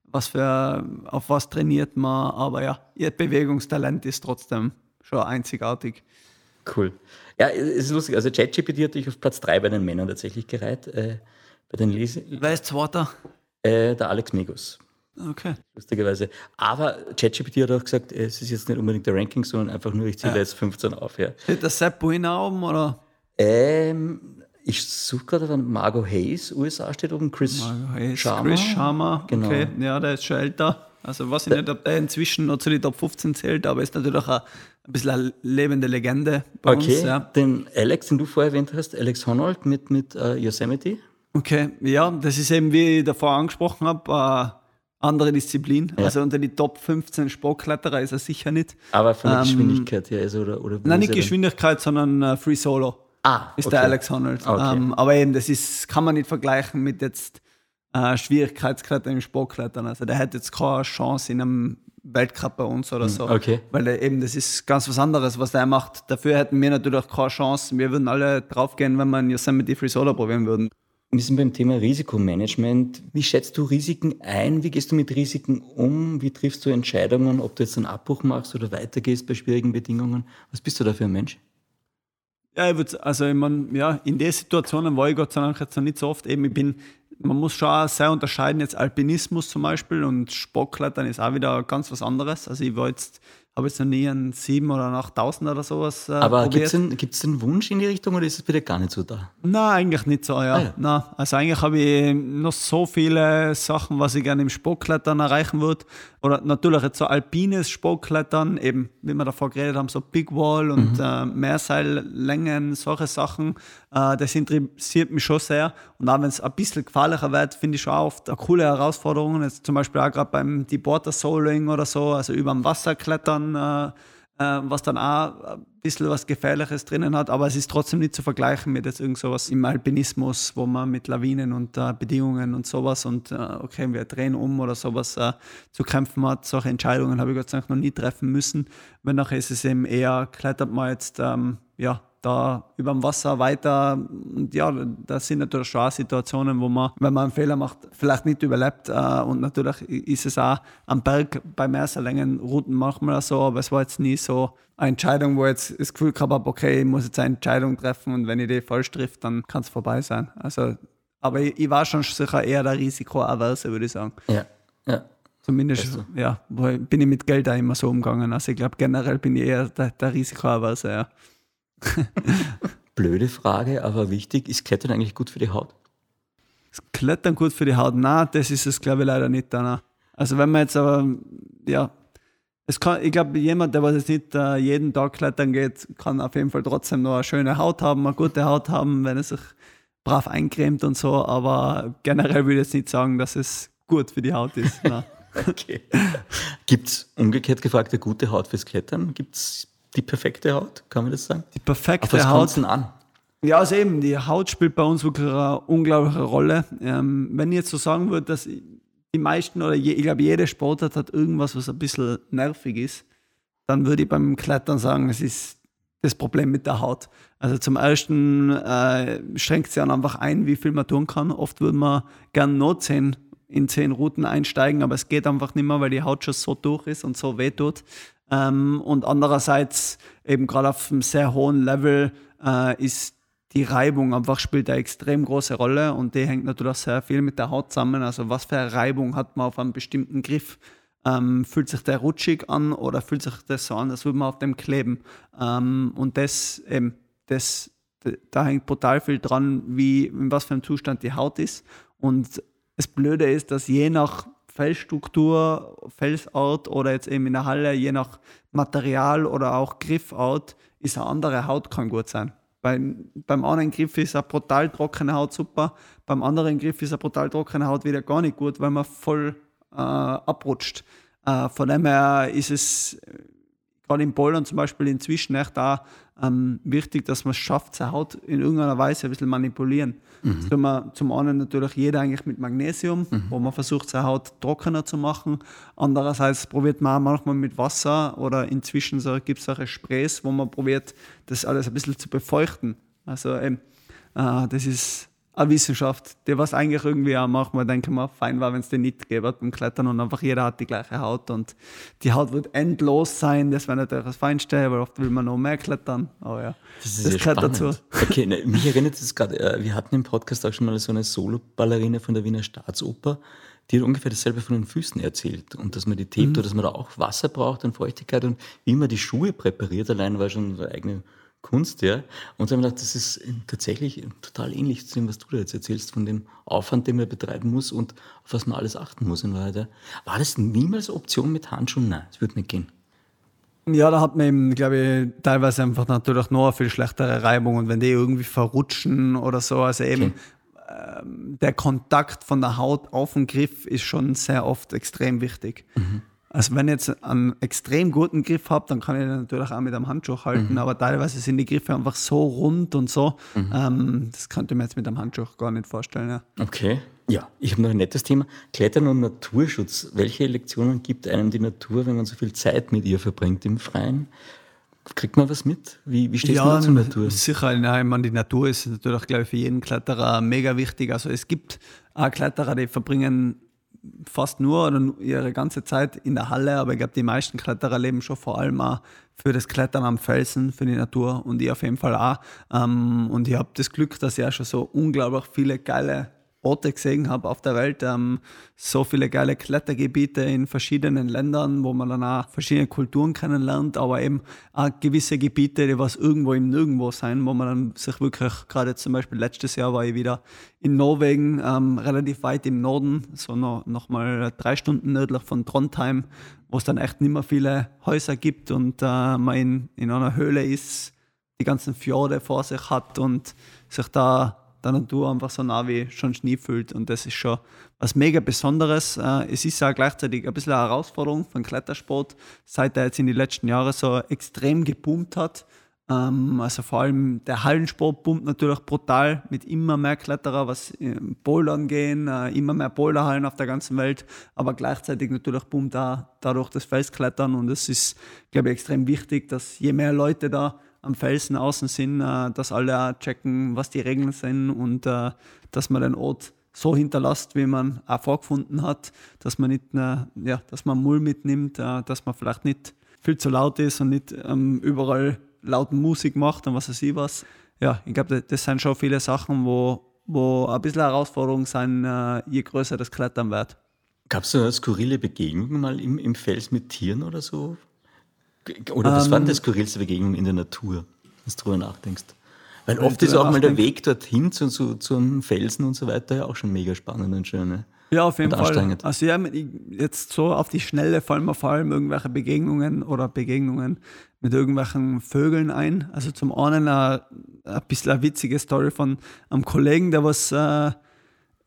was für, auf was trainiert man. Aber ja, ihr Bewegungstalent ist trotzdem schon einzigartig. Cool. Ja, es ist lustig. Also ChatGPT hat dich auf Platz 3 bei den Männern tatsächlich gereiht. Äh, bei den Lese Wer ist Zweiter? äh, der Alex Megos. Okay. Lustigerweise. Aber ChatGPT hat auch gesagt, es ist jetzt nicht unbedingt der Ranking, sondern einfach nur, ich zähle Ja. jetzt 15 auf. Ja. Steht der Sepp oben oder? Ähm, ich suche gerade von Margot Hayes, USA steht oben, Chris Hey, Sharma. Chris Sharma. Genau. Okay, ja, der ist schon älter. Also weiß ich nicht, ob der inzwischen noch zu den Top 15 zählt, aber ist natürlich auch ein, ein bisschen eine lebende Legende bei Okay, uns. Ja. den Alex, den du vorher erwähnt hast, Alex Honnold mit, mit äh, Yosemite. Okay, ja, das ist eben, wie ich davor angesprochen habe, eine andere Disziplin. Ja. Also unter die Top 15 Sportkletterer ist er sicher nicht. Aber von der Ähm, Geschwindigkeit her, also, oder, oder Nein, ist nicht er denn? Geschwindigkeit, sondern äh, Free Solo Ah, ist okay. der Alex Honnold. Okay. Ähm, aber eben, das ist, kann man nicht vergleichen mit jetzt äh, Schwierigkeitsklettern im Sportklettern. Also der hat jetzt keine Chance in einem Weltcup bei uns oder so. Hm, okay. Weil eben, das ist ganz was anderes, was der macht. Dafür hätten wir natürlich keine Chance. Wir würden alle draufgehen, wenn wir einen Yosemite Free Solo probieren würden. Wir sind beim Thema Risikomanagement. Wie schätzt du Risiken ein? Wie gehst du mit Risiken um? Wie triffst du Entscheidungen, ob du jetzt einen Abbruch machst oder weitergehst bei schwierigen Bedingungen? Was bist du da für ein Mensch? Ja, ich würd, also ich mein, ja, in den Situationen war ich Gott sei Dank jetzt noch nicht so oft. Eben, ich bin, man muss schon sehr unterscheiden, jetzt Alpinismus zum Beispiel und Sportklettern ist auch wieder ganz was anderes. Also ich war jetzt, habe jetzt noch nie einen 7 oder einen 8000 oder sowas äh, Aber gibt es einen, gibt's einen Wunsch in die Richtung oder ist es dir gar nicht so da? Nein, eigentlich nicht so, ja. Ah, ja. Nein, also eigentlich habe ich noch so viele Sachen, was ich gerne im Sportklettern erreichen würde. Oder natürlich jetzt so alpines Sportklettern, eben, wie wir davor geredet haben, so Big Wall und äh, Mehrseillängen, solche Sachen. Äh, das interessiert mich schon sehr. Und auch wenn es ein bisschen gefährlicher wird, finde ich schon oft eine coole Herausforderung. Jetzt zum Beispiel auch gerade beim Deepwater Soling oder so, also über dem Wasser klettern. Äh, äh, was dann auch ein bisschen was Gefährliches drinnen hat, aber es ist trotzdem nicht zu vergleichen mit jetzt irgend sowas im Alpinismus, wo man mit Lawinen und äh, Bedingungen und sowas und äh, okay, wir drehen um oder sowas äh, zu kämpfen hat. Solche Entscheidungen habe ich Gott sei Dank noch nie treffen müssen. Wenn nachher ist es eben eher, klettert man jetzt ähm, ja, da über dem Wasser weiter. Und ja, das sind natürlich schon auch Situationen, wo man, wenn man einen Fehler macht, vielleicht nicht überlebt. Äh, und natürlich ist es auch am Berg bei Mehrserlängenrouten manchmal so, aber es war jetzt nie so eine Entscheidung, wo ich jetzt das Gefühl gehabt habe, okay, ich muss jetzt eine Entscheidung treffen und wenn ich die falsch trifft, dann kann es vorbei sein. Also, aber ich, ich war schon sicher eher der Risikoaverse, würde ich sagen. Ja, ja. Zumindest Ist so. ja, bin ich mit Geld auch immer so umgegangen. Also ich glaube, generell bin ich eher der, der Risikoaverse, ja. (laughs) Blöde Frage, aber wichtig. Ist Klettern eigentlich gut für die Haut? Das Klettern gut für die Haut? Nein, das ist es, glaube ich, leider nicht. Nein. Also wenn man jetzt aber, ja, es kann, ich glaube, jemand, der was jetzt nicht äh, jeden Tag klettern geht, kann auf jeden Fall trotzdem noch eine schöne Haut haben, eine gute Haut haben, wenn er sich brav eincremt und so. Aber generell würde ich jetzt nicht sagen, dass es gut für die Haut ist. (laughs) Okay. Gibt es umgekehrt gefragt eine gute Haut fürs Klettern? Gibt es die perfekte Haut? Kann man das sagen? Die Auf perfekte was kommt Haut. denn an? Ja, also eben, die Haut spielt bei uns wirklich eine unglaubliche Rolle. Ähm, wenn ich jetzt so sagen würde, dass die meisten oder je, ich glaube, jede Sportart hat irgendwas, was ein bisschen nervig ist, dann würde ich beim Klettern sagen, es ist das Problem mit der Haut. Also zum ersten äh, schränkt sie dann einfach ein, wie viel man tun kann. Oft würde man gern nur zehn, in zehn Routen einsteigen, aber es geht einfach nicht mehr, weil die Haut schon so durch ist und so wehtut. Ähm, und andererseits eben gerade auf einem sehr hohen Level äh, ist die Reibung einfach spielt eine extrem große Rolle und die hängt natürlich auch sehr viel mit der Haut zusammen. Also was für eine Reibung hat man auf einem bestimmten Griff? Ähm, fühlt sich der rutschig an oder fühlt sich das so an, als würde man auf dem kleben? Ähm, und das eben, das, da hängt brutal viel dran, wie, in was für einem Zustand die Haut ist. Und das Blöde ist, dass je nach Felsstruktur, Felsart oder jetzt eben in der Halle, je nach Material oder auch Griffart, ist eine andere Haut kann gut sein. Beim, beim einen Griff ist eine brutal trockene Haut super, beim anderen Griff ist eine brutal trockene Haut wieder gar nicht gut, weil man voll äh, abrutscht. Äh, von dem her ist es äh, gerade im Bouldern zum Beispiel inzwischen echt da ähm, wichtig, dass man es schafft, seine Haut in irgendeiner Weise ein bisschen manipulieren. Das tun wir zum einen natürlich jeder eigentlich mit Magnesium, wo man versucht, seine Haut trockener zu machen. Andererseits probiert man auch manchmal mit Wasser oder inzwischen so, gibt es solche Sprays, wo man probiert, das alles ein bisschen zu befeuchten. Also eben, äh, das ist eine Wissenschaft, die was eigentlich irgendwie auch manchmal denke mal fein war, wenn es den nicht gäbe beim Klettern und einfach jeder hat die gleiche Haut und die Haut wird endlos sein. Das wäre natürlich das Feinste, weil oft will man noch mehr klettern. Aber ja, das, ist das gehört dazu. Okay, ne, mich erinnert es gerade, äh, wir hatten im Podcast auch schon mal so eine Solo-Ballerina von der Wiener Staatsoper, die hat ungefähr dasselbe von den Füßen erzählt und dass man die tebt mhm. dass man da auch Wasser braucht und Feuchtigkeit und wie man die Schuhe präpariert, allein war schon so eigene Kunst, ja. Und dann haben wir gedacht, das ist tatsächlich total ähnlich zu dem, was du da jetzt erzählst, von dem Aufwand, den man betreiben muss und auf was man alles achten muss in Wahrheit. War das niemals eine Option mit Handschuhen? Nein, das würde nicht gehen. Ja, da hat man eben, glaube ich, teilweise einfach natürlich noch eine viel schlechtere Reibung und wenn die irgendwie verrutschen oder so, also eben okay. ähm, der Kontakt von der Haut auf den Griff ist schon sehr oft extrem wichtig. Mhm. Also wenn ich jetzt einen extrem guten Griff habe, dann kann ich den natürlich auch mit einem Handschuh halten, mhm. aber teilweise sind die Griffe einfach so rund und so, mhm. ähm, das könnte mir jetzt mit einem Handschuh gar nicht vorstellen. Ja. Okay. Ja, ich habe noch ein nettes Thema. Klettern und Naturschutz. Welche Lektionen gibt einem die Natur, wenn man so viel Zeit mit ihr verbringt im Freien? Kriegt man was mit? Wie, wie stehst ja, du zur Natur? Sicher, nein, ich meine, die Natur ist natürlich, glaube ich, für jeden Kletterer mega wichtig. Also es gibt auch Kletterer, die verbringen fast nur oder ihre ganze Zeit in der Halle, aber ich glaube, die meisten Kletterer leben schon vor allem auch für das Klettern am Felsen, für die Natur und ich auf jeden Fall auch. Ähm, und ich habe das Glück, dass ich auch schon so unglaublich viele geile Orte gesehen habe auf der Welt. Ähm, so viele geile Klettergebiete in verschiedenen Ländern, wo man dann auch verschiedene Kulturen kennenlernt, aber eben auch gewisse Gebiete, die was irgendwo im Nirgendwo sein, wo man dann sich wirklich, gerade zum Beispiel letztes Jahr war ich wieder in Norwegen, ähm, relativ weit im Norden, so noch, noch mal drei Stunden nördlich von Trondheim, wo es dann echt nicht mehr viele Häuser gibt und äh, man in, in einer Höhle ist, die ganzen Fjorde vor sich hat und sich da der Natur einfach so nah wie schon Schnee fühlt. Und das ist schon was mega Besonderes. Äh, es ist auch gleichzeitig ein bisschen eine Herausforderung von Klettersport, seit er jetzt in den letzten Jahren so extrem geboomt hat. Ähm, also vor allem der Hallensport boomt natürlich brutal mit immer mehr Kletterer, was Bouldern gehen, äh, immer mehr Boulderhallen auf der ganzen Welt, aber gleichzeitig natürlich boomt da dadurch das Felsklettern und es ist, glaube ich, extrem wichtig, dass je mehr Leute da am Felsen außen sind, äh, dass alle checken, was die Regeln sind und äh, dass man den Ort so hinterlässt, wie man auch vorgefunden hat, dass man nicht, äh, ja, dass man Mull mitnimmt, dass man vielleicht nicht viel zu laut ist und nicht ähm, überall laut Musik macht und was weiß ich was. Ja, ich glaube, das sind schon viele Sachen, wo, wo ein bisschen Herausforderung sind, je größer das Klettern wird. Gab es eine skurrile Begegnung mal im, im Fels mit Tieren oder so? Oder was ähm, war denn die skurrilste Begegnung in der Natur, wenn du darüber nachdenkst? Weil oft ist auch mal der Weg dorthin zu, zu, zu einem Felsen und so weiter ja auch schon mega spannend und schön. Ne? Ja, auf jeden Fall. Also ja, jetzt so auf die Schnelle fallen mir vor allem irgendwelche Begegnungen oder Begegnungen mit irgendwelchen Vögeln ein. Also zum einen eine, ein bisschen eine witzige Story von einem Kollegen, der was äh,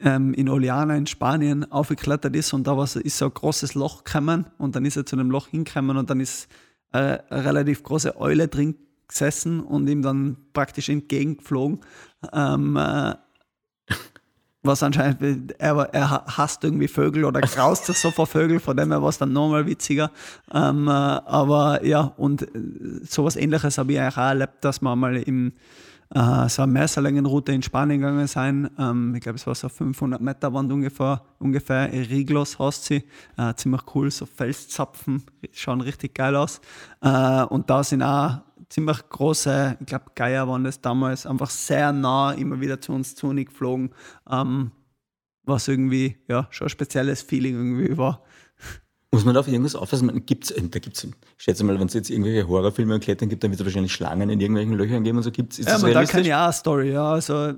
ähm, in Oliana in Spanien aufgeklettert ist und da was, ist so ein großes Loch gekommen und dann ist er zu einem Loch hingekommen und dann ist äh, relativ große Eule drin gesessen und ihm dann praktisch entgegengeflogen. Ähm, äh, was anscheinend, er, er hasst irgendwie Vögel oder graust sich so vor Vögel, von dem her war es dann nochmal witziger. Ähm, äh, aber ja, und äh, sowas ähnliches habe ich auch erlebt, dass man mal im äh, so eine Messerlängenroute in Spanien gegangen sein. Ähm, ich glaube, es war so 500 Meter Wand ungefähr. ungefähr. Riglos heißt sie. Äh, ziemlich cool, so Felszapfen, schauen richtig geil aus. Äh, und da sind auch ziemlich große, ich glaube, Geier waren das damals, einfach sehr nah immer wieder zu uns zu geflogen. Ähm, was irgendwie ja, schon ein spezielles Feeling irgendwie war. Muss man da auf irgendwas aufpassen? Gibt's, äh, da gibt's, ich schätze mal, wenn es jetzt irgendwelche Horrorfilme und Klettern gibt, dann wird es wahrscheinlich Schlangen in irgendwelchen Löchern geben und so. Gibt's, ist ja, das da ich auch eine Story, ja. Also,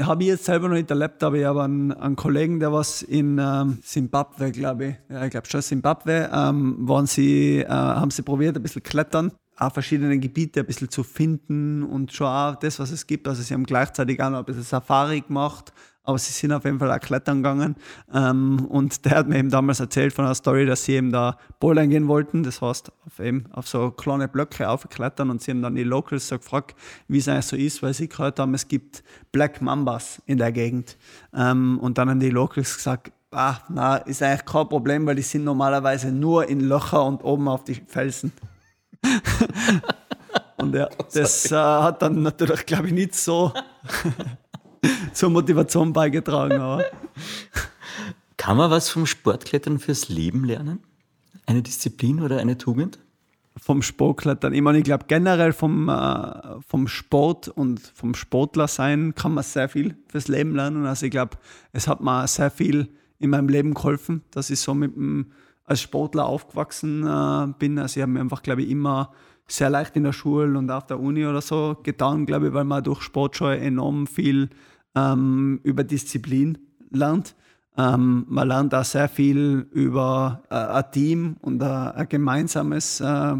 habe ich jetzt selber noch nicht erlebt, aber ich habe einen, einen Kollegen, der was in ähm, Zimbabwe, glaube ich, ja, ich glaube schon Zimbabwe, ähm, waren sie, äh, haben sie probiert, ein bisschen klettern auch verschiedene Gebiete ein bisschen zu finden und schon auch das, was es gibt. Also sie haben gleichzeitig auch noch ein bisschen Safari gemacht, aber sie sind auf jeden Fall auch klettern gegangen. Ähm, und der hat mir eben damals erzählt von einer Story, dass sie eben da bouldern gehen wollten. Das heißt, auf, eben auf so kleine Blöcke aufklettern und sie haben dann die Locals so gefragt, wie es eigentlich so ist, weil sie gehört haben, es gibt Black Mambas in der Gegend. Ähm, und dann haben die Locals gesagt, ah, na, ist eigentlich kein Problem, weil die sind normalerweise nur in Löcher und oben auf die Felsen. (laughs) und ja, das äh, hat dann natürlich, glaube ich, nicht so (laughs) (laughs) zur Motivation beigetragen. Aber. Kann man was vom Sportklettern fürs Leben lernen? Eine Disziplin oder eine Tugend? Vom Sportklettern. Ich meine, ich glaube generell vom, äh, vom Sport und vom Sportler sein kann man sehr viel fürs Leben lernen. Also ich glaube, es hat mir sehr viel in meinem Leben geholfen, dass ich so mit dem, als Sportler aufgewachsen äh, bin. Also ich habe mir einfach, glaube ich, immer sehr leicht in der Schule und auf der Uni oder so getan, glaube ich, weil man durch Sport schon enorm viel ähm, über Disziplin lernt. Ähm, man lernt auch sehr viel über äh, ein Team und äh, ein gemeinsames, äh,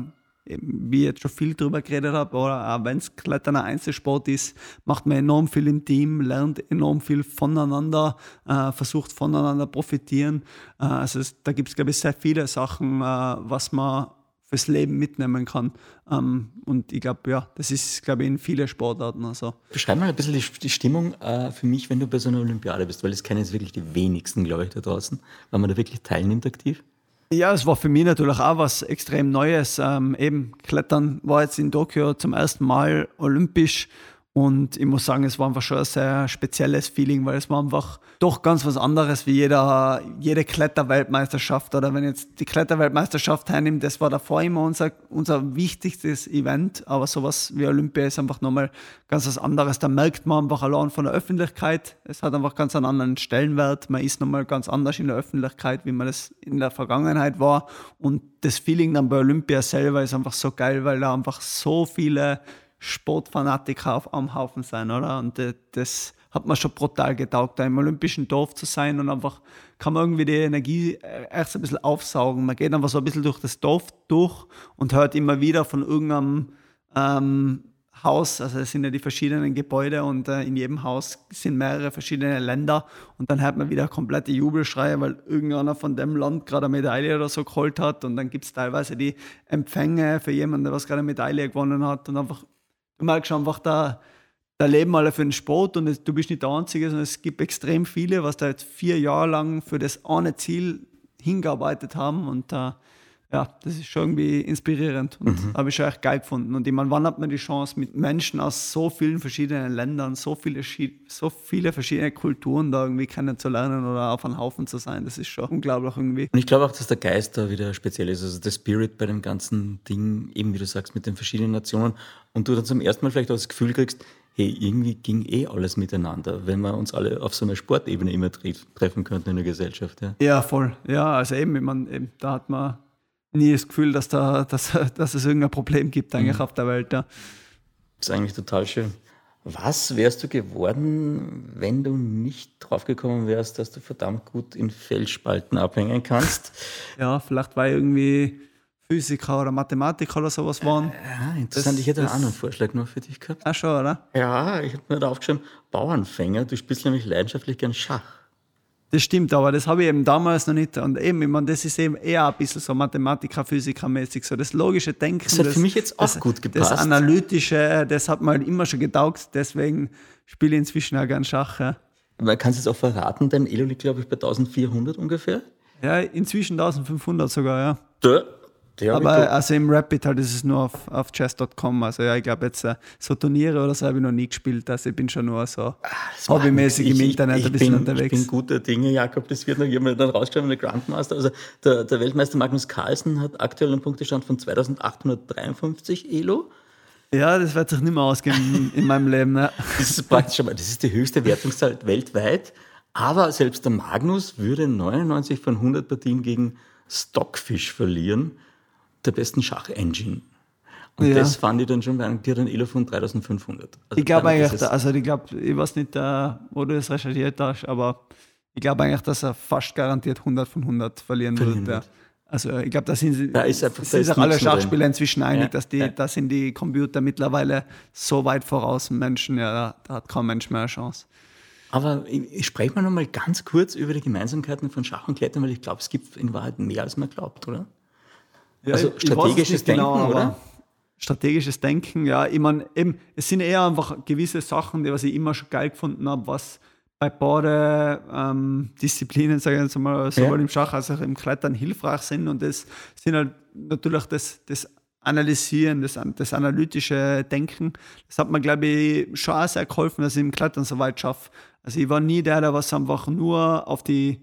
wie ich jetzt schon viel drüber geredet habe, oder auch wenn es Klettern ein Einzelsport ist, macht man enorm viel im Team, lernt enorm viel voneinander, äh, versucht voneinander profitieren. Äh, also es, da gibt es, glaube ich, sehr viele Sachen, äh, was man fürs Leben mitnehmen kann. Ähm, und ich glaube, ja, das ist, glaube ich, in vielen Sportarten. Also. Beschreib mal ein bisschen die, die Stimmung äh, für mich, wenn du bei so einer Olympiade bist, weil das kennen jetzt wirklich die wenigsten, glaube ich, da draußen, weil man da wirklich teilnimmt aktiv. Ja, es war für mich natürlich auch was extrem Neues. Ähm, eben Klettern war jetzt in Tokio zum ersten Mal olympisch und ich muss sagen, es war einfach schon ein sehr spezielles Feeling, weil es war einfach doch ganz was anderes wie jeder, jede Kletterweltmeisterschaft. Oder wenn jetzt die Kletterweltmeisterschaft hernimmt, das war davor immer unser, unser wichtigstes Event. Aber sowas wie Olympia ist einfach nochmal ganz was anderes. Da merkt man einfach allein von der Öffentlichkeit. Es hat einfach ganz einen anderen Stellenwert. Man ist nochmal ganz anders in der Öffentlichkeit, wie man das in der Vergangenheit war. Und das Feeling dann bei Olympia selber ist einfach so geil, weil da einfach so viele Sportfanatiker am Haufen sein, oder? Und das hat mir schon brutal getaugt, da im olympischen Dorf zu sein und einfach kann man irgendwie die Energie äh, erst ein bisschen aufsaugen. Man geht einfach so ein bisschen durch das Dorf durch und hört immer wieder von irgendeinem ähm, Haus, also es sind ja die verschiedenen Gebäude und äh, in jedem Haus sind mehrere verschiedene Länder und dann hört man wieder komplette Jubelschreie, weil irgendeiner von dem Land gerade eine Medaille oder so geholt hat und dann gibt es teilweise die Empfänge für jemanden, der was gerade eine Medaille gewonnen hat und einfach du merkst einfach, da, da leben alle für den Sport und du bist nicht der Einzige, sondern es gibt extrem viele, was da jetzt vier Jahre lang für das eine Ziel hingearbeitet haben und äh, ja, das ist schon irgendwie inspirierend und mhm. habe ich schon echt geil gefunden. Und ich meine, wann hat man die Chance, mit Menschen aus so vielen verschiedenen Ländern, so viele, so viele verschiedene Kulturen da irgendwie kennenzulernen oder auf einem Haufen zu sein? Das ist schon unglaublich irgendwie. Und ich glaube auch, dass der Geist da wieder speziell ist, also der Spirit bei dem ganzen Ding, eben wie du sagst, mit den verschiedenen Nationen und du dann zum ersten Mal vielleicht auch das Gefühl kriegst, hey, irgendwie ging eh alles miteinander, wenn wir uns alle auf so einer Sportebene immer treffen könnten in der Gesellschaft. Ja, ja voll. Ja, also eben, ich meine, eben, da hat man nie das Gefühl, dass, da, dass, (laughs) dass es irgendein Problem gibt eigentlich mhm. auf der Welt. Ja. Das ist eigentlich total schön. Was wärst du geworden, wenn du nicht draufgekommen wärst, dass du verdammt gut in Felsspalten abhängen kannst? (laughs) ja, vielleicht war irgendwie Physiker oder Mathematiker oder sowas waren. Ja, interessant. Das, ich hätte einen anderen Vorschlag noch für dich gehabt. Ach schon, oder? Ja, ich habe mir da aufgeschrieben, Bauernfänger. Du spielst nämlich leidenschaftlich gern Schach. Das stimmt, aber das habe ich eben damals noch nicht. Und eben, ich meine, das ist eben eher ein bisschen so Mathematiker, Physiker-mäßig, so das logische Denken. Das hat das, für mich jetzt auch das, gut gepasst. Das Analytische, das hat mir halt immer schon getaugt, deswegen spiele ich inzwischen auch gern Schach. Ja. Man kann es jetzt auch verraten, dein Elo liegt, glaube ich, bei 1400 ungefähr. Ja, inzwischen 1500 sogar, ja. Da aber also im Rapid halt ist es nur auf, auf chess.com. Also ja, ich glaube jetzt äh, so Turniere oder so habe ich noch nie gespielt. Also ich bin schon nur so ah, hobbymäßig im Internet ich, ein bisschen bin, unterwegs. Ich bin guter Dinge, Jakob. Das wird noch jemand dann rausschreiben, der Grandmaster. Also der, der Weltmeister Magnus Carlsen hat aktuell einen Punktestand von 2853 Elo. Ja, das wird sich nicht mehr ausgehen in meinem Leben. Ne? (laughs) Das ist praktisch schon mal, das ist die höchste Wertungszahl weltweit. Aber selbst der Magnus würde 99 von 100 Partien gegen Stockfish verlieren der besten Schach-Engine. Und ja. das fand ich dann schon bei dir dann Elo von 3500. Also ich glaube eigentlich, da, also ich glaube, ich weiß nicht, uh, wo du das recherchiert hast, aber ich glaube eigentlich, dass er fast garantiert 100 von 100 verlieren, verlieren wird. Ja. Also ich glaube, da sind, sie, da ist einfach, sind sich alle Schachspieler drin. inzwischen einig, ja, dass die, ja. da sind die Computer mittlerweile so weit voraus Menschen, ja, da, da hat kein Mensch mehr eine Chance. Aber ich, ich spreche mal noch mal ganz kurz über die Gemeinsamkeiten von Schach und Klettern, weil ich glaube, es gibt in Wahrheit mehr, als man glaubt, oder? Ja, also strategisches Denken, genau, oder? Strategisches Denken, ja. Ich meine, eben, es sind eher einfach gewisse Sachen, die was ich immer schon geil gefunden habe, was bei beiden ähm, Disziplinen, sage ich jetzt mal, sowohl ja. im Schach als auch im Klettern hilfreich sind. Und das sind halt natürlich das, das Analysieren, das, das analytische Denken. Das hat mir, glaube ich, schon auch sehr geholfen, dass ich im Klettern so weit schaffe, Also ich war nie der, der was einfach nur auf die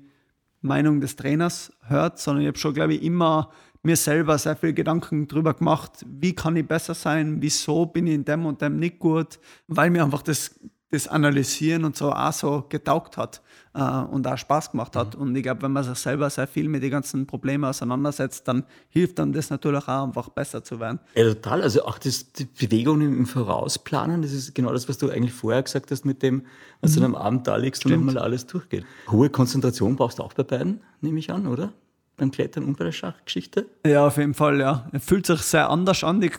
Meinung des Trainers hört, sondern ich habe schon, glaube ich, immer mir selber sehr viel Gedanken darüber gemacht, wie kann ich besser sein, wieso bin ich in dem und dem nicht gut, weil mir einfach das das Analysieren und so auch so getaugt hat äh, und auch Spaß gemacht hat. Mhm. Und ich glaube, wenn man sich selber sehr viel mit den ganzen Problemen auseinandersetzt, dann hilft dann das natürlich auch einfach besser zu werden. Ja, total. Also auch das, die Bewegung im Vorausplanen, das ist genau das, was du eigentlich vorher gesagt hast mit dem, was mhm. du am Abend da liegst Stimmt. und nochmal alles durchgeht. Hohe Konzentration brauchst du auch bei beiden, nehme ich an, oder? Beim Klettern der Schachgeschichte? Ja, auf jeden Fall, ja. Es fühlt sich sehr anders an, die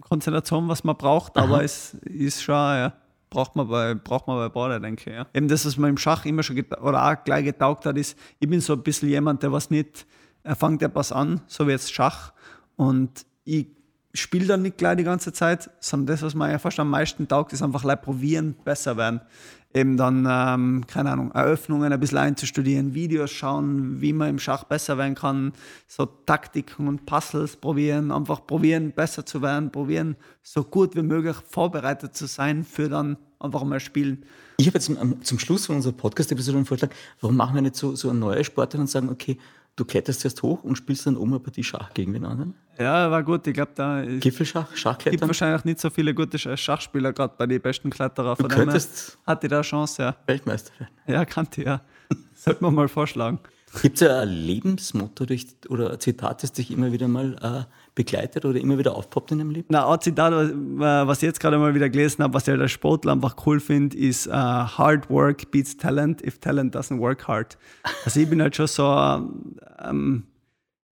Konzentration, was man braucht, Aha. aber es ist schon, ja braucht man bei, braucht man bei Border, denke ich. Ja. Eben das, was man im Schach immer schon oder auch gleich getaugt hat, ist, ich bin so ein bisschen jemand, der was nicht, er fängt etwas an, so wie jetzt Schach, und ich spiele dann nicht gleich die ganze Zeit, sondern das, was mir ja fast am meisten taugt, ist einfach gleich probieren, besser werden eben dann, ähm, keine Ahnung, Eröffnungen ein bisschen einzustudieren, Videos schauen, wie man im Schach besser werden kann, so Taktiken und Puzzles probieren, einfach probieren, besser zu werden, probieren, so gut wie möglich vorbereitet zu sein für dann einfach mal spielen. Ich habe jetzt zum, zum Schluss von unserer Podcast-Episode einen Vorschlag, warum machen wir nicht so, so eine neue Sportart und sagen, okay, du kletterst erst hoch und spielst dann oben eine Partie Schach gegen den anderen? Ja, war gut. Ich glaube, da Gipfelschach, Schachklettern. gibt wahrscheinlich nicht so viele gute Schachspieler, gerade bei den besten Kletterer. Von du könntest hatte da Chance, ja. Weltmeister werden. Ja, kannte ja. (laughs) Sollte man mal vorschlagen. Gibt es ein Lebensmotto oder ein Zitat, das dich immer wieder mal äh, begleitet oder immer wieder aufpoppt in deinem Leben? Na, ein Zitat, was ich jetzt gerade mal wieder gelesen habe, was ich als Sportler einfach cool finde, ist uh, Hard work beats talent if talent doesn't work hard. Also ich bin halt schon so, ähm,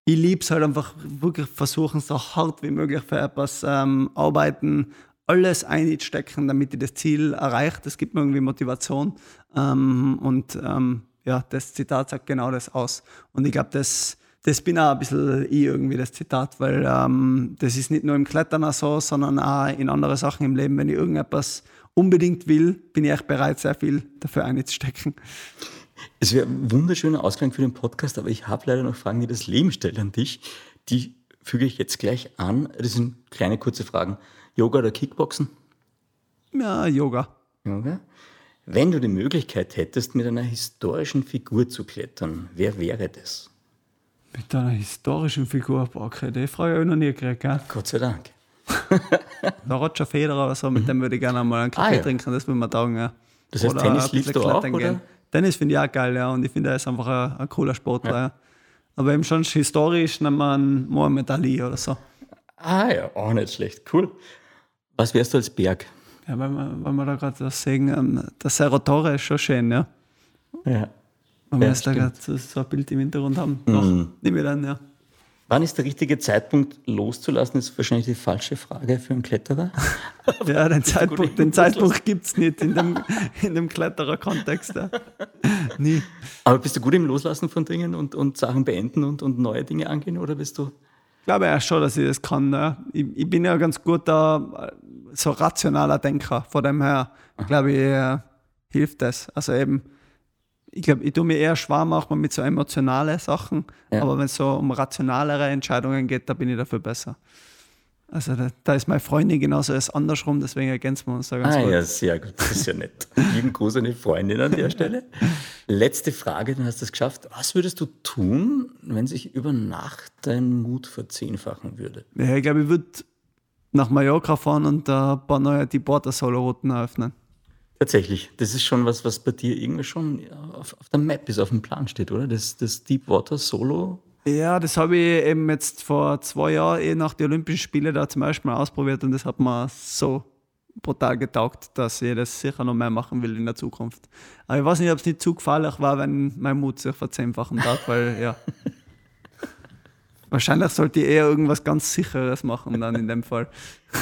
ich liebe es halt einfach wirklich versuchen, so hart wie möglich für etwas ähm, arbeiten, alles einstecken, damit ich das Ziel erreiche. Das gibt mir irgendwie Motivation. Ähm, und ähm, ja, das Zitat sagt genau das aus. Und ich glaube, das, das bin auch ein bisschen ich irgendwie, das Zitat, weil ähm, das ist nicht nur im Klettern so, sondern auch in anderen Sachen im Leben. Wenn ich irgendetwas unbedingt will, bin ich echt bereit, sehr viel dafür einzustecken. Es wäre ein wunderschöner Ausgang für den Podcast, aber ich habe leider noch Fragen, die das Leben stellt an dich. Die füge ich jetzt gleich an. Das sind kleine, kurze Fragen. Yoga oder Kickboxen? Ja, Yoga. Yoga. Wenn du die Möglichkeit hättest, mit einer historischen Figur zu klettern, wer wäre das? Mit einer historischen Figur? Okay, die Frage habe ich noch nie gekriegt. Gell? Gott sei Dank. (laughs) Der Roger Federer oder so, mit mhm. dem würde ich gerne mal einen Kaffee ah, ja. trinken, das würde man taugen. Ja. Das heißt, oder Tennis liebst du auch, oder? Tennis finde ich auch geil, ja, und ich finde, er ist einfach ein, ein cooler Sportler. Ja. Aber eben schon historisch wir einen Mohamed Ali oder so. Ah ja, auch nicht schlecht. Cool. Was wärst du als Berg? Ja, weil wir, weil wir da gerade das sehen, ähm, der Cerro Torre ist schon schön, ja. Ja. Wenn wir ja, jetzt da gerade so, so, ein Bild im Hintergrund haben, mhm. nehme ich dann, ja. Wann ist der richtige Zeitpunkt loszulassen, ist wahrscheinlich die falsche Frage für einen Kletterer. (laughs) ja, den Zeitpunkt, den Zeitpunkt gibt es nicht in dem, in dem Kletterer-Kontext. Ja. (laughs) Nie. Aber bist du gut im Loslassen von Dingen und, und Sachen beenden und, und neue Dinge angehen oder bist du? Ich glaube ja schon, dass ich das kann. Ja. Ich, ich, bin ja ganz guter, so rationaler Denker. Von dem her, glaube ich, äh, hilft das. Also eben, ich glaube, ich tue mir eher schwer manchmal mit so emotionalen Sachen, ja. aber wenn es so um rationalere Entscheidungen geht, da bin ich dafür besser. Also da, da ist meine Freundin genauso als andersrum, deswegen ergänzen wir uns da ganz ah, gut. ja, sehr gut, das ist ja nett. Lieben Gruß an die Freundin an der Stelle. Letzte Frage, dann hast du es geschafft. Was würdest du tun, wenn sich über Nacht dein Mut verzehnfachen würde? Ja, ich glaube, ich würde nach Mallorca fahren und ein paar neue Deepwater-Solo-Routen eröffnen. Tatsächlich, das ist schon was, was bei dir irgendwie schon auf, auf der Map ist, auf dem Plan steht, oder? Das, das Deepwater Solo. Ja, das habe ich eben jetzt vor zwei Jahren eh nach den Olympischen Spielen da zum ersten Mal ausprobiert und das hat mir so brutal getaugt, dass ich das sicher noch mehr machen will in der Zukunft. Aber ich weiß nicht, ob es nicht zu gefährlich war, wenn mein Mut sich verzehnfachen darf, weil ja. (laughs) Wahrscheinlich sollte ich eher irgendwas ganz Sicheres machen dann in dem Fall.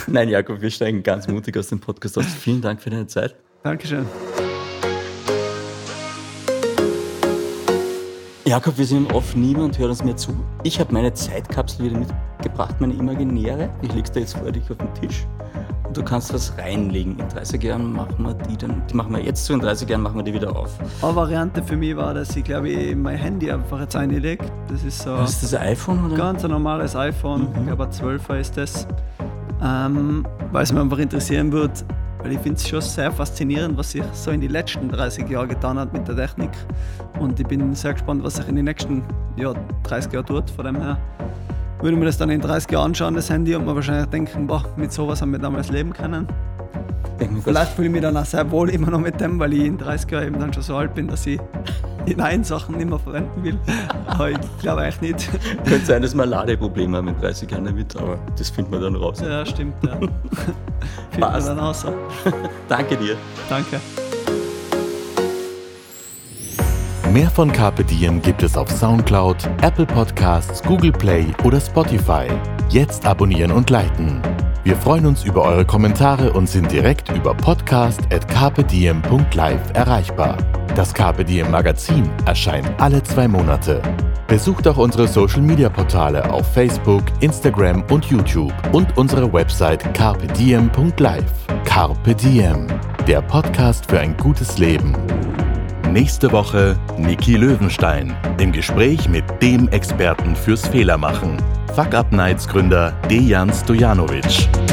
Nein, Jakob, wir steigen ganz mutig aus dem Podcast aus. Vielen Dank für deine Zeit. Dankeschön. Jakob, wir sind oft niemand hört uns mehr zu. Ich habe meine Zeitkapsel wieder mitgebracht, meine imaginäre. Ich lege da jetzt vor dich auf den Tisch. Und du kannst was reinlegen. In 30 Jahren machen wir die dann, die machen wir jetzt zu, in 30 Jahren machen wir die wieder auf. Eine Variante für mich war, dass ich glaube ich mein Handy einfach jetzt einlege. Das ist so. Was ist das iPhone oder? Ganz ein normales iPhone. Mhm. Ich glaube, ein 12er ist das. Ähm, weil es mich einfach interessieren würde, Weil ich finde es schon sehr faszinierend, was sich so in den letzten 30 Jahren getan hat mit der Technik. Und ich bin sehr gespannt, was sich in den nächsten ja, 30 Jahren tut. Von dem her würde mir das dann in 30 Jahren anschauen, das Handy, und mir wahrscheinlich denken, boah, mit sowas haben wir damals leben können. Vielleicht fühle ich mich dann auch sehr wohl immer noch mit dem, weil ich in 30 Jahren eben dann schon so alt bin, dass ich die neuen Sachen nicht mehr verwenden will. Aber ich glaube eigentlich nicht. Könnte sein, dass wir Ladeprobleme haben mit 30 Jahren damit, aber das finden wir dann raus. Ja, stimmt. Ja. (laughs) Wir Passt. dann raus. (laughs) Danke dir. Danke. Mehr von Carpe Diem gibt es auf Soundcloud, Apple Podcasts, Google Play oder Spotify. Jetzt abonnieren und liken. Wir freuen uns über eure Kommentare und sind direkt über podcast.carpediem.live erreichbar. Das Diem Magazin erscheint alle zwei Monate. Besucht auch unsere Social Media Portale auf Facebook, Instagram und YouTube und unsere Website carpediem.live. Carpe Diem, der Podcast für ein gutes Leben. Nächste Woche Niki Löwenstein im Gespräch mit dem Experten fürs Fehlermachen. Fuck Up Nights Gründer Dejan Stojanovic.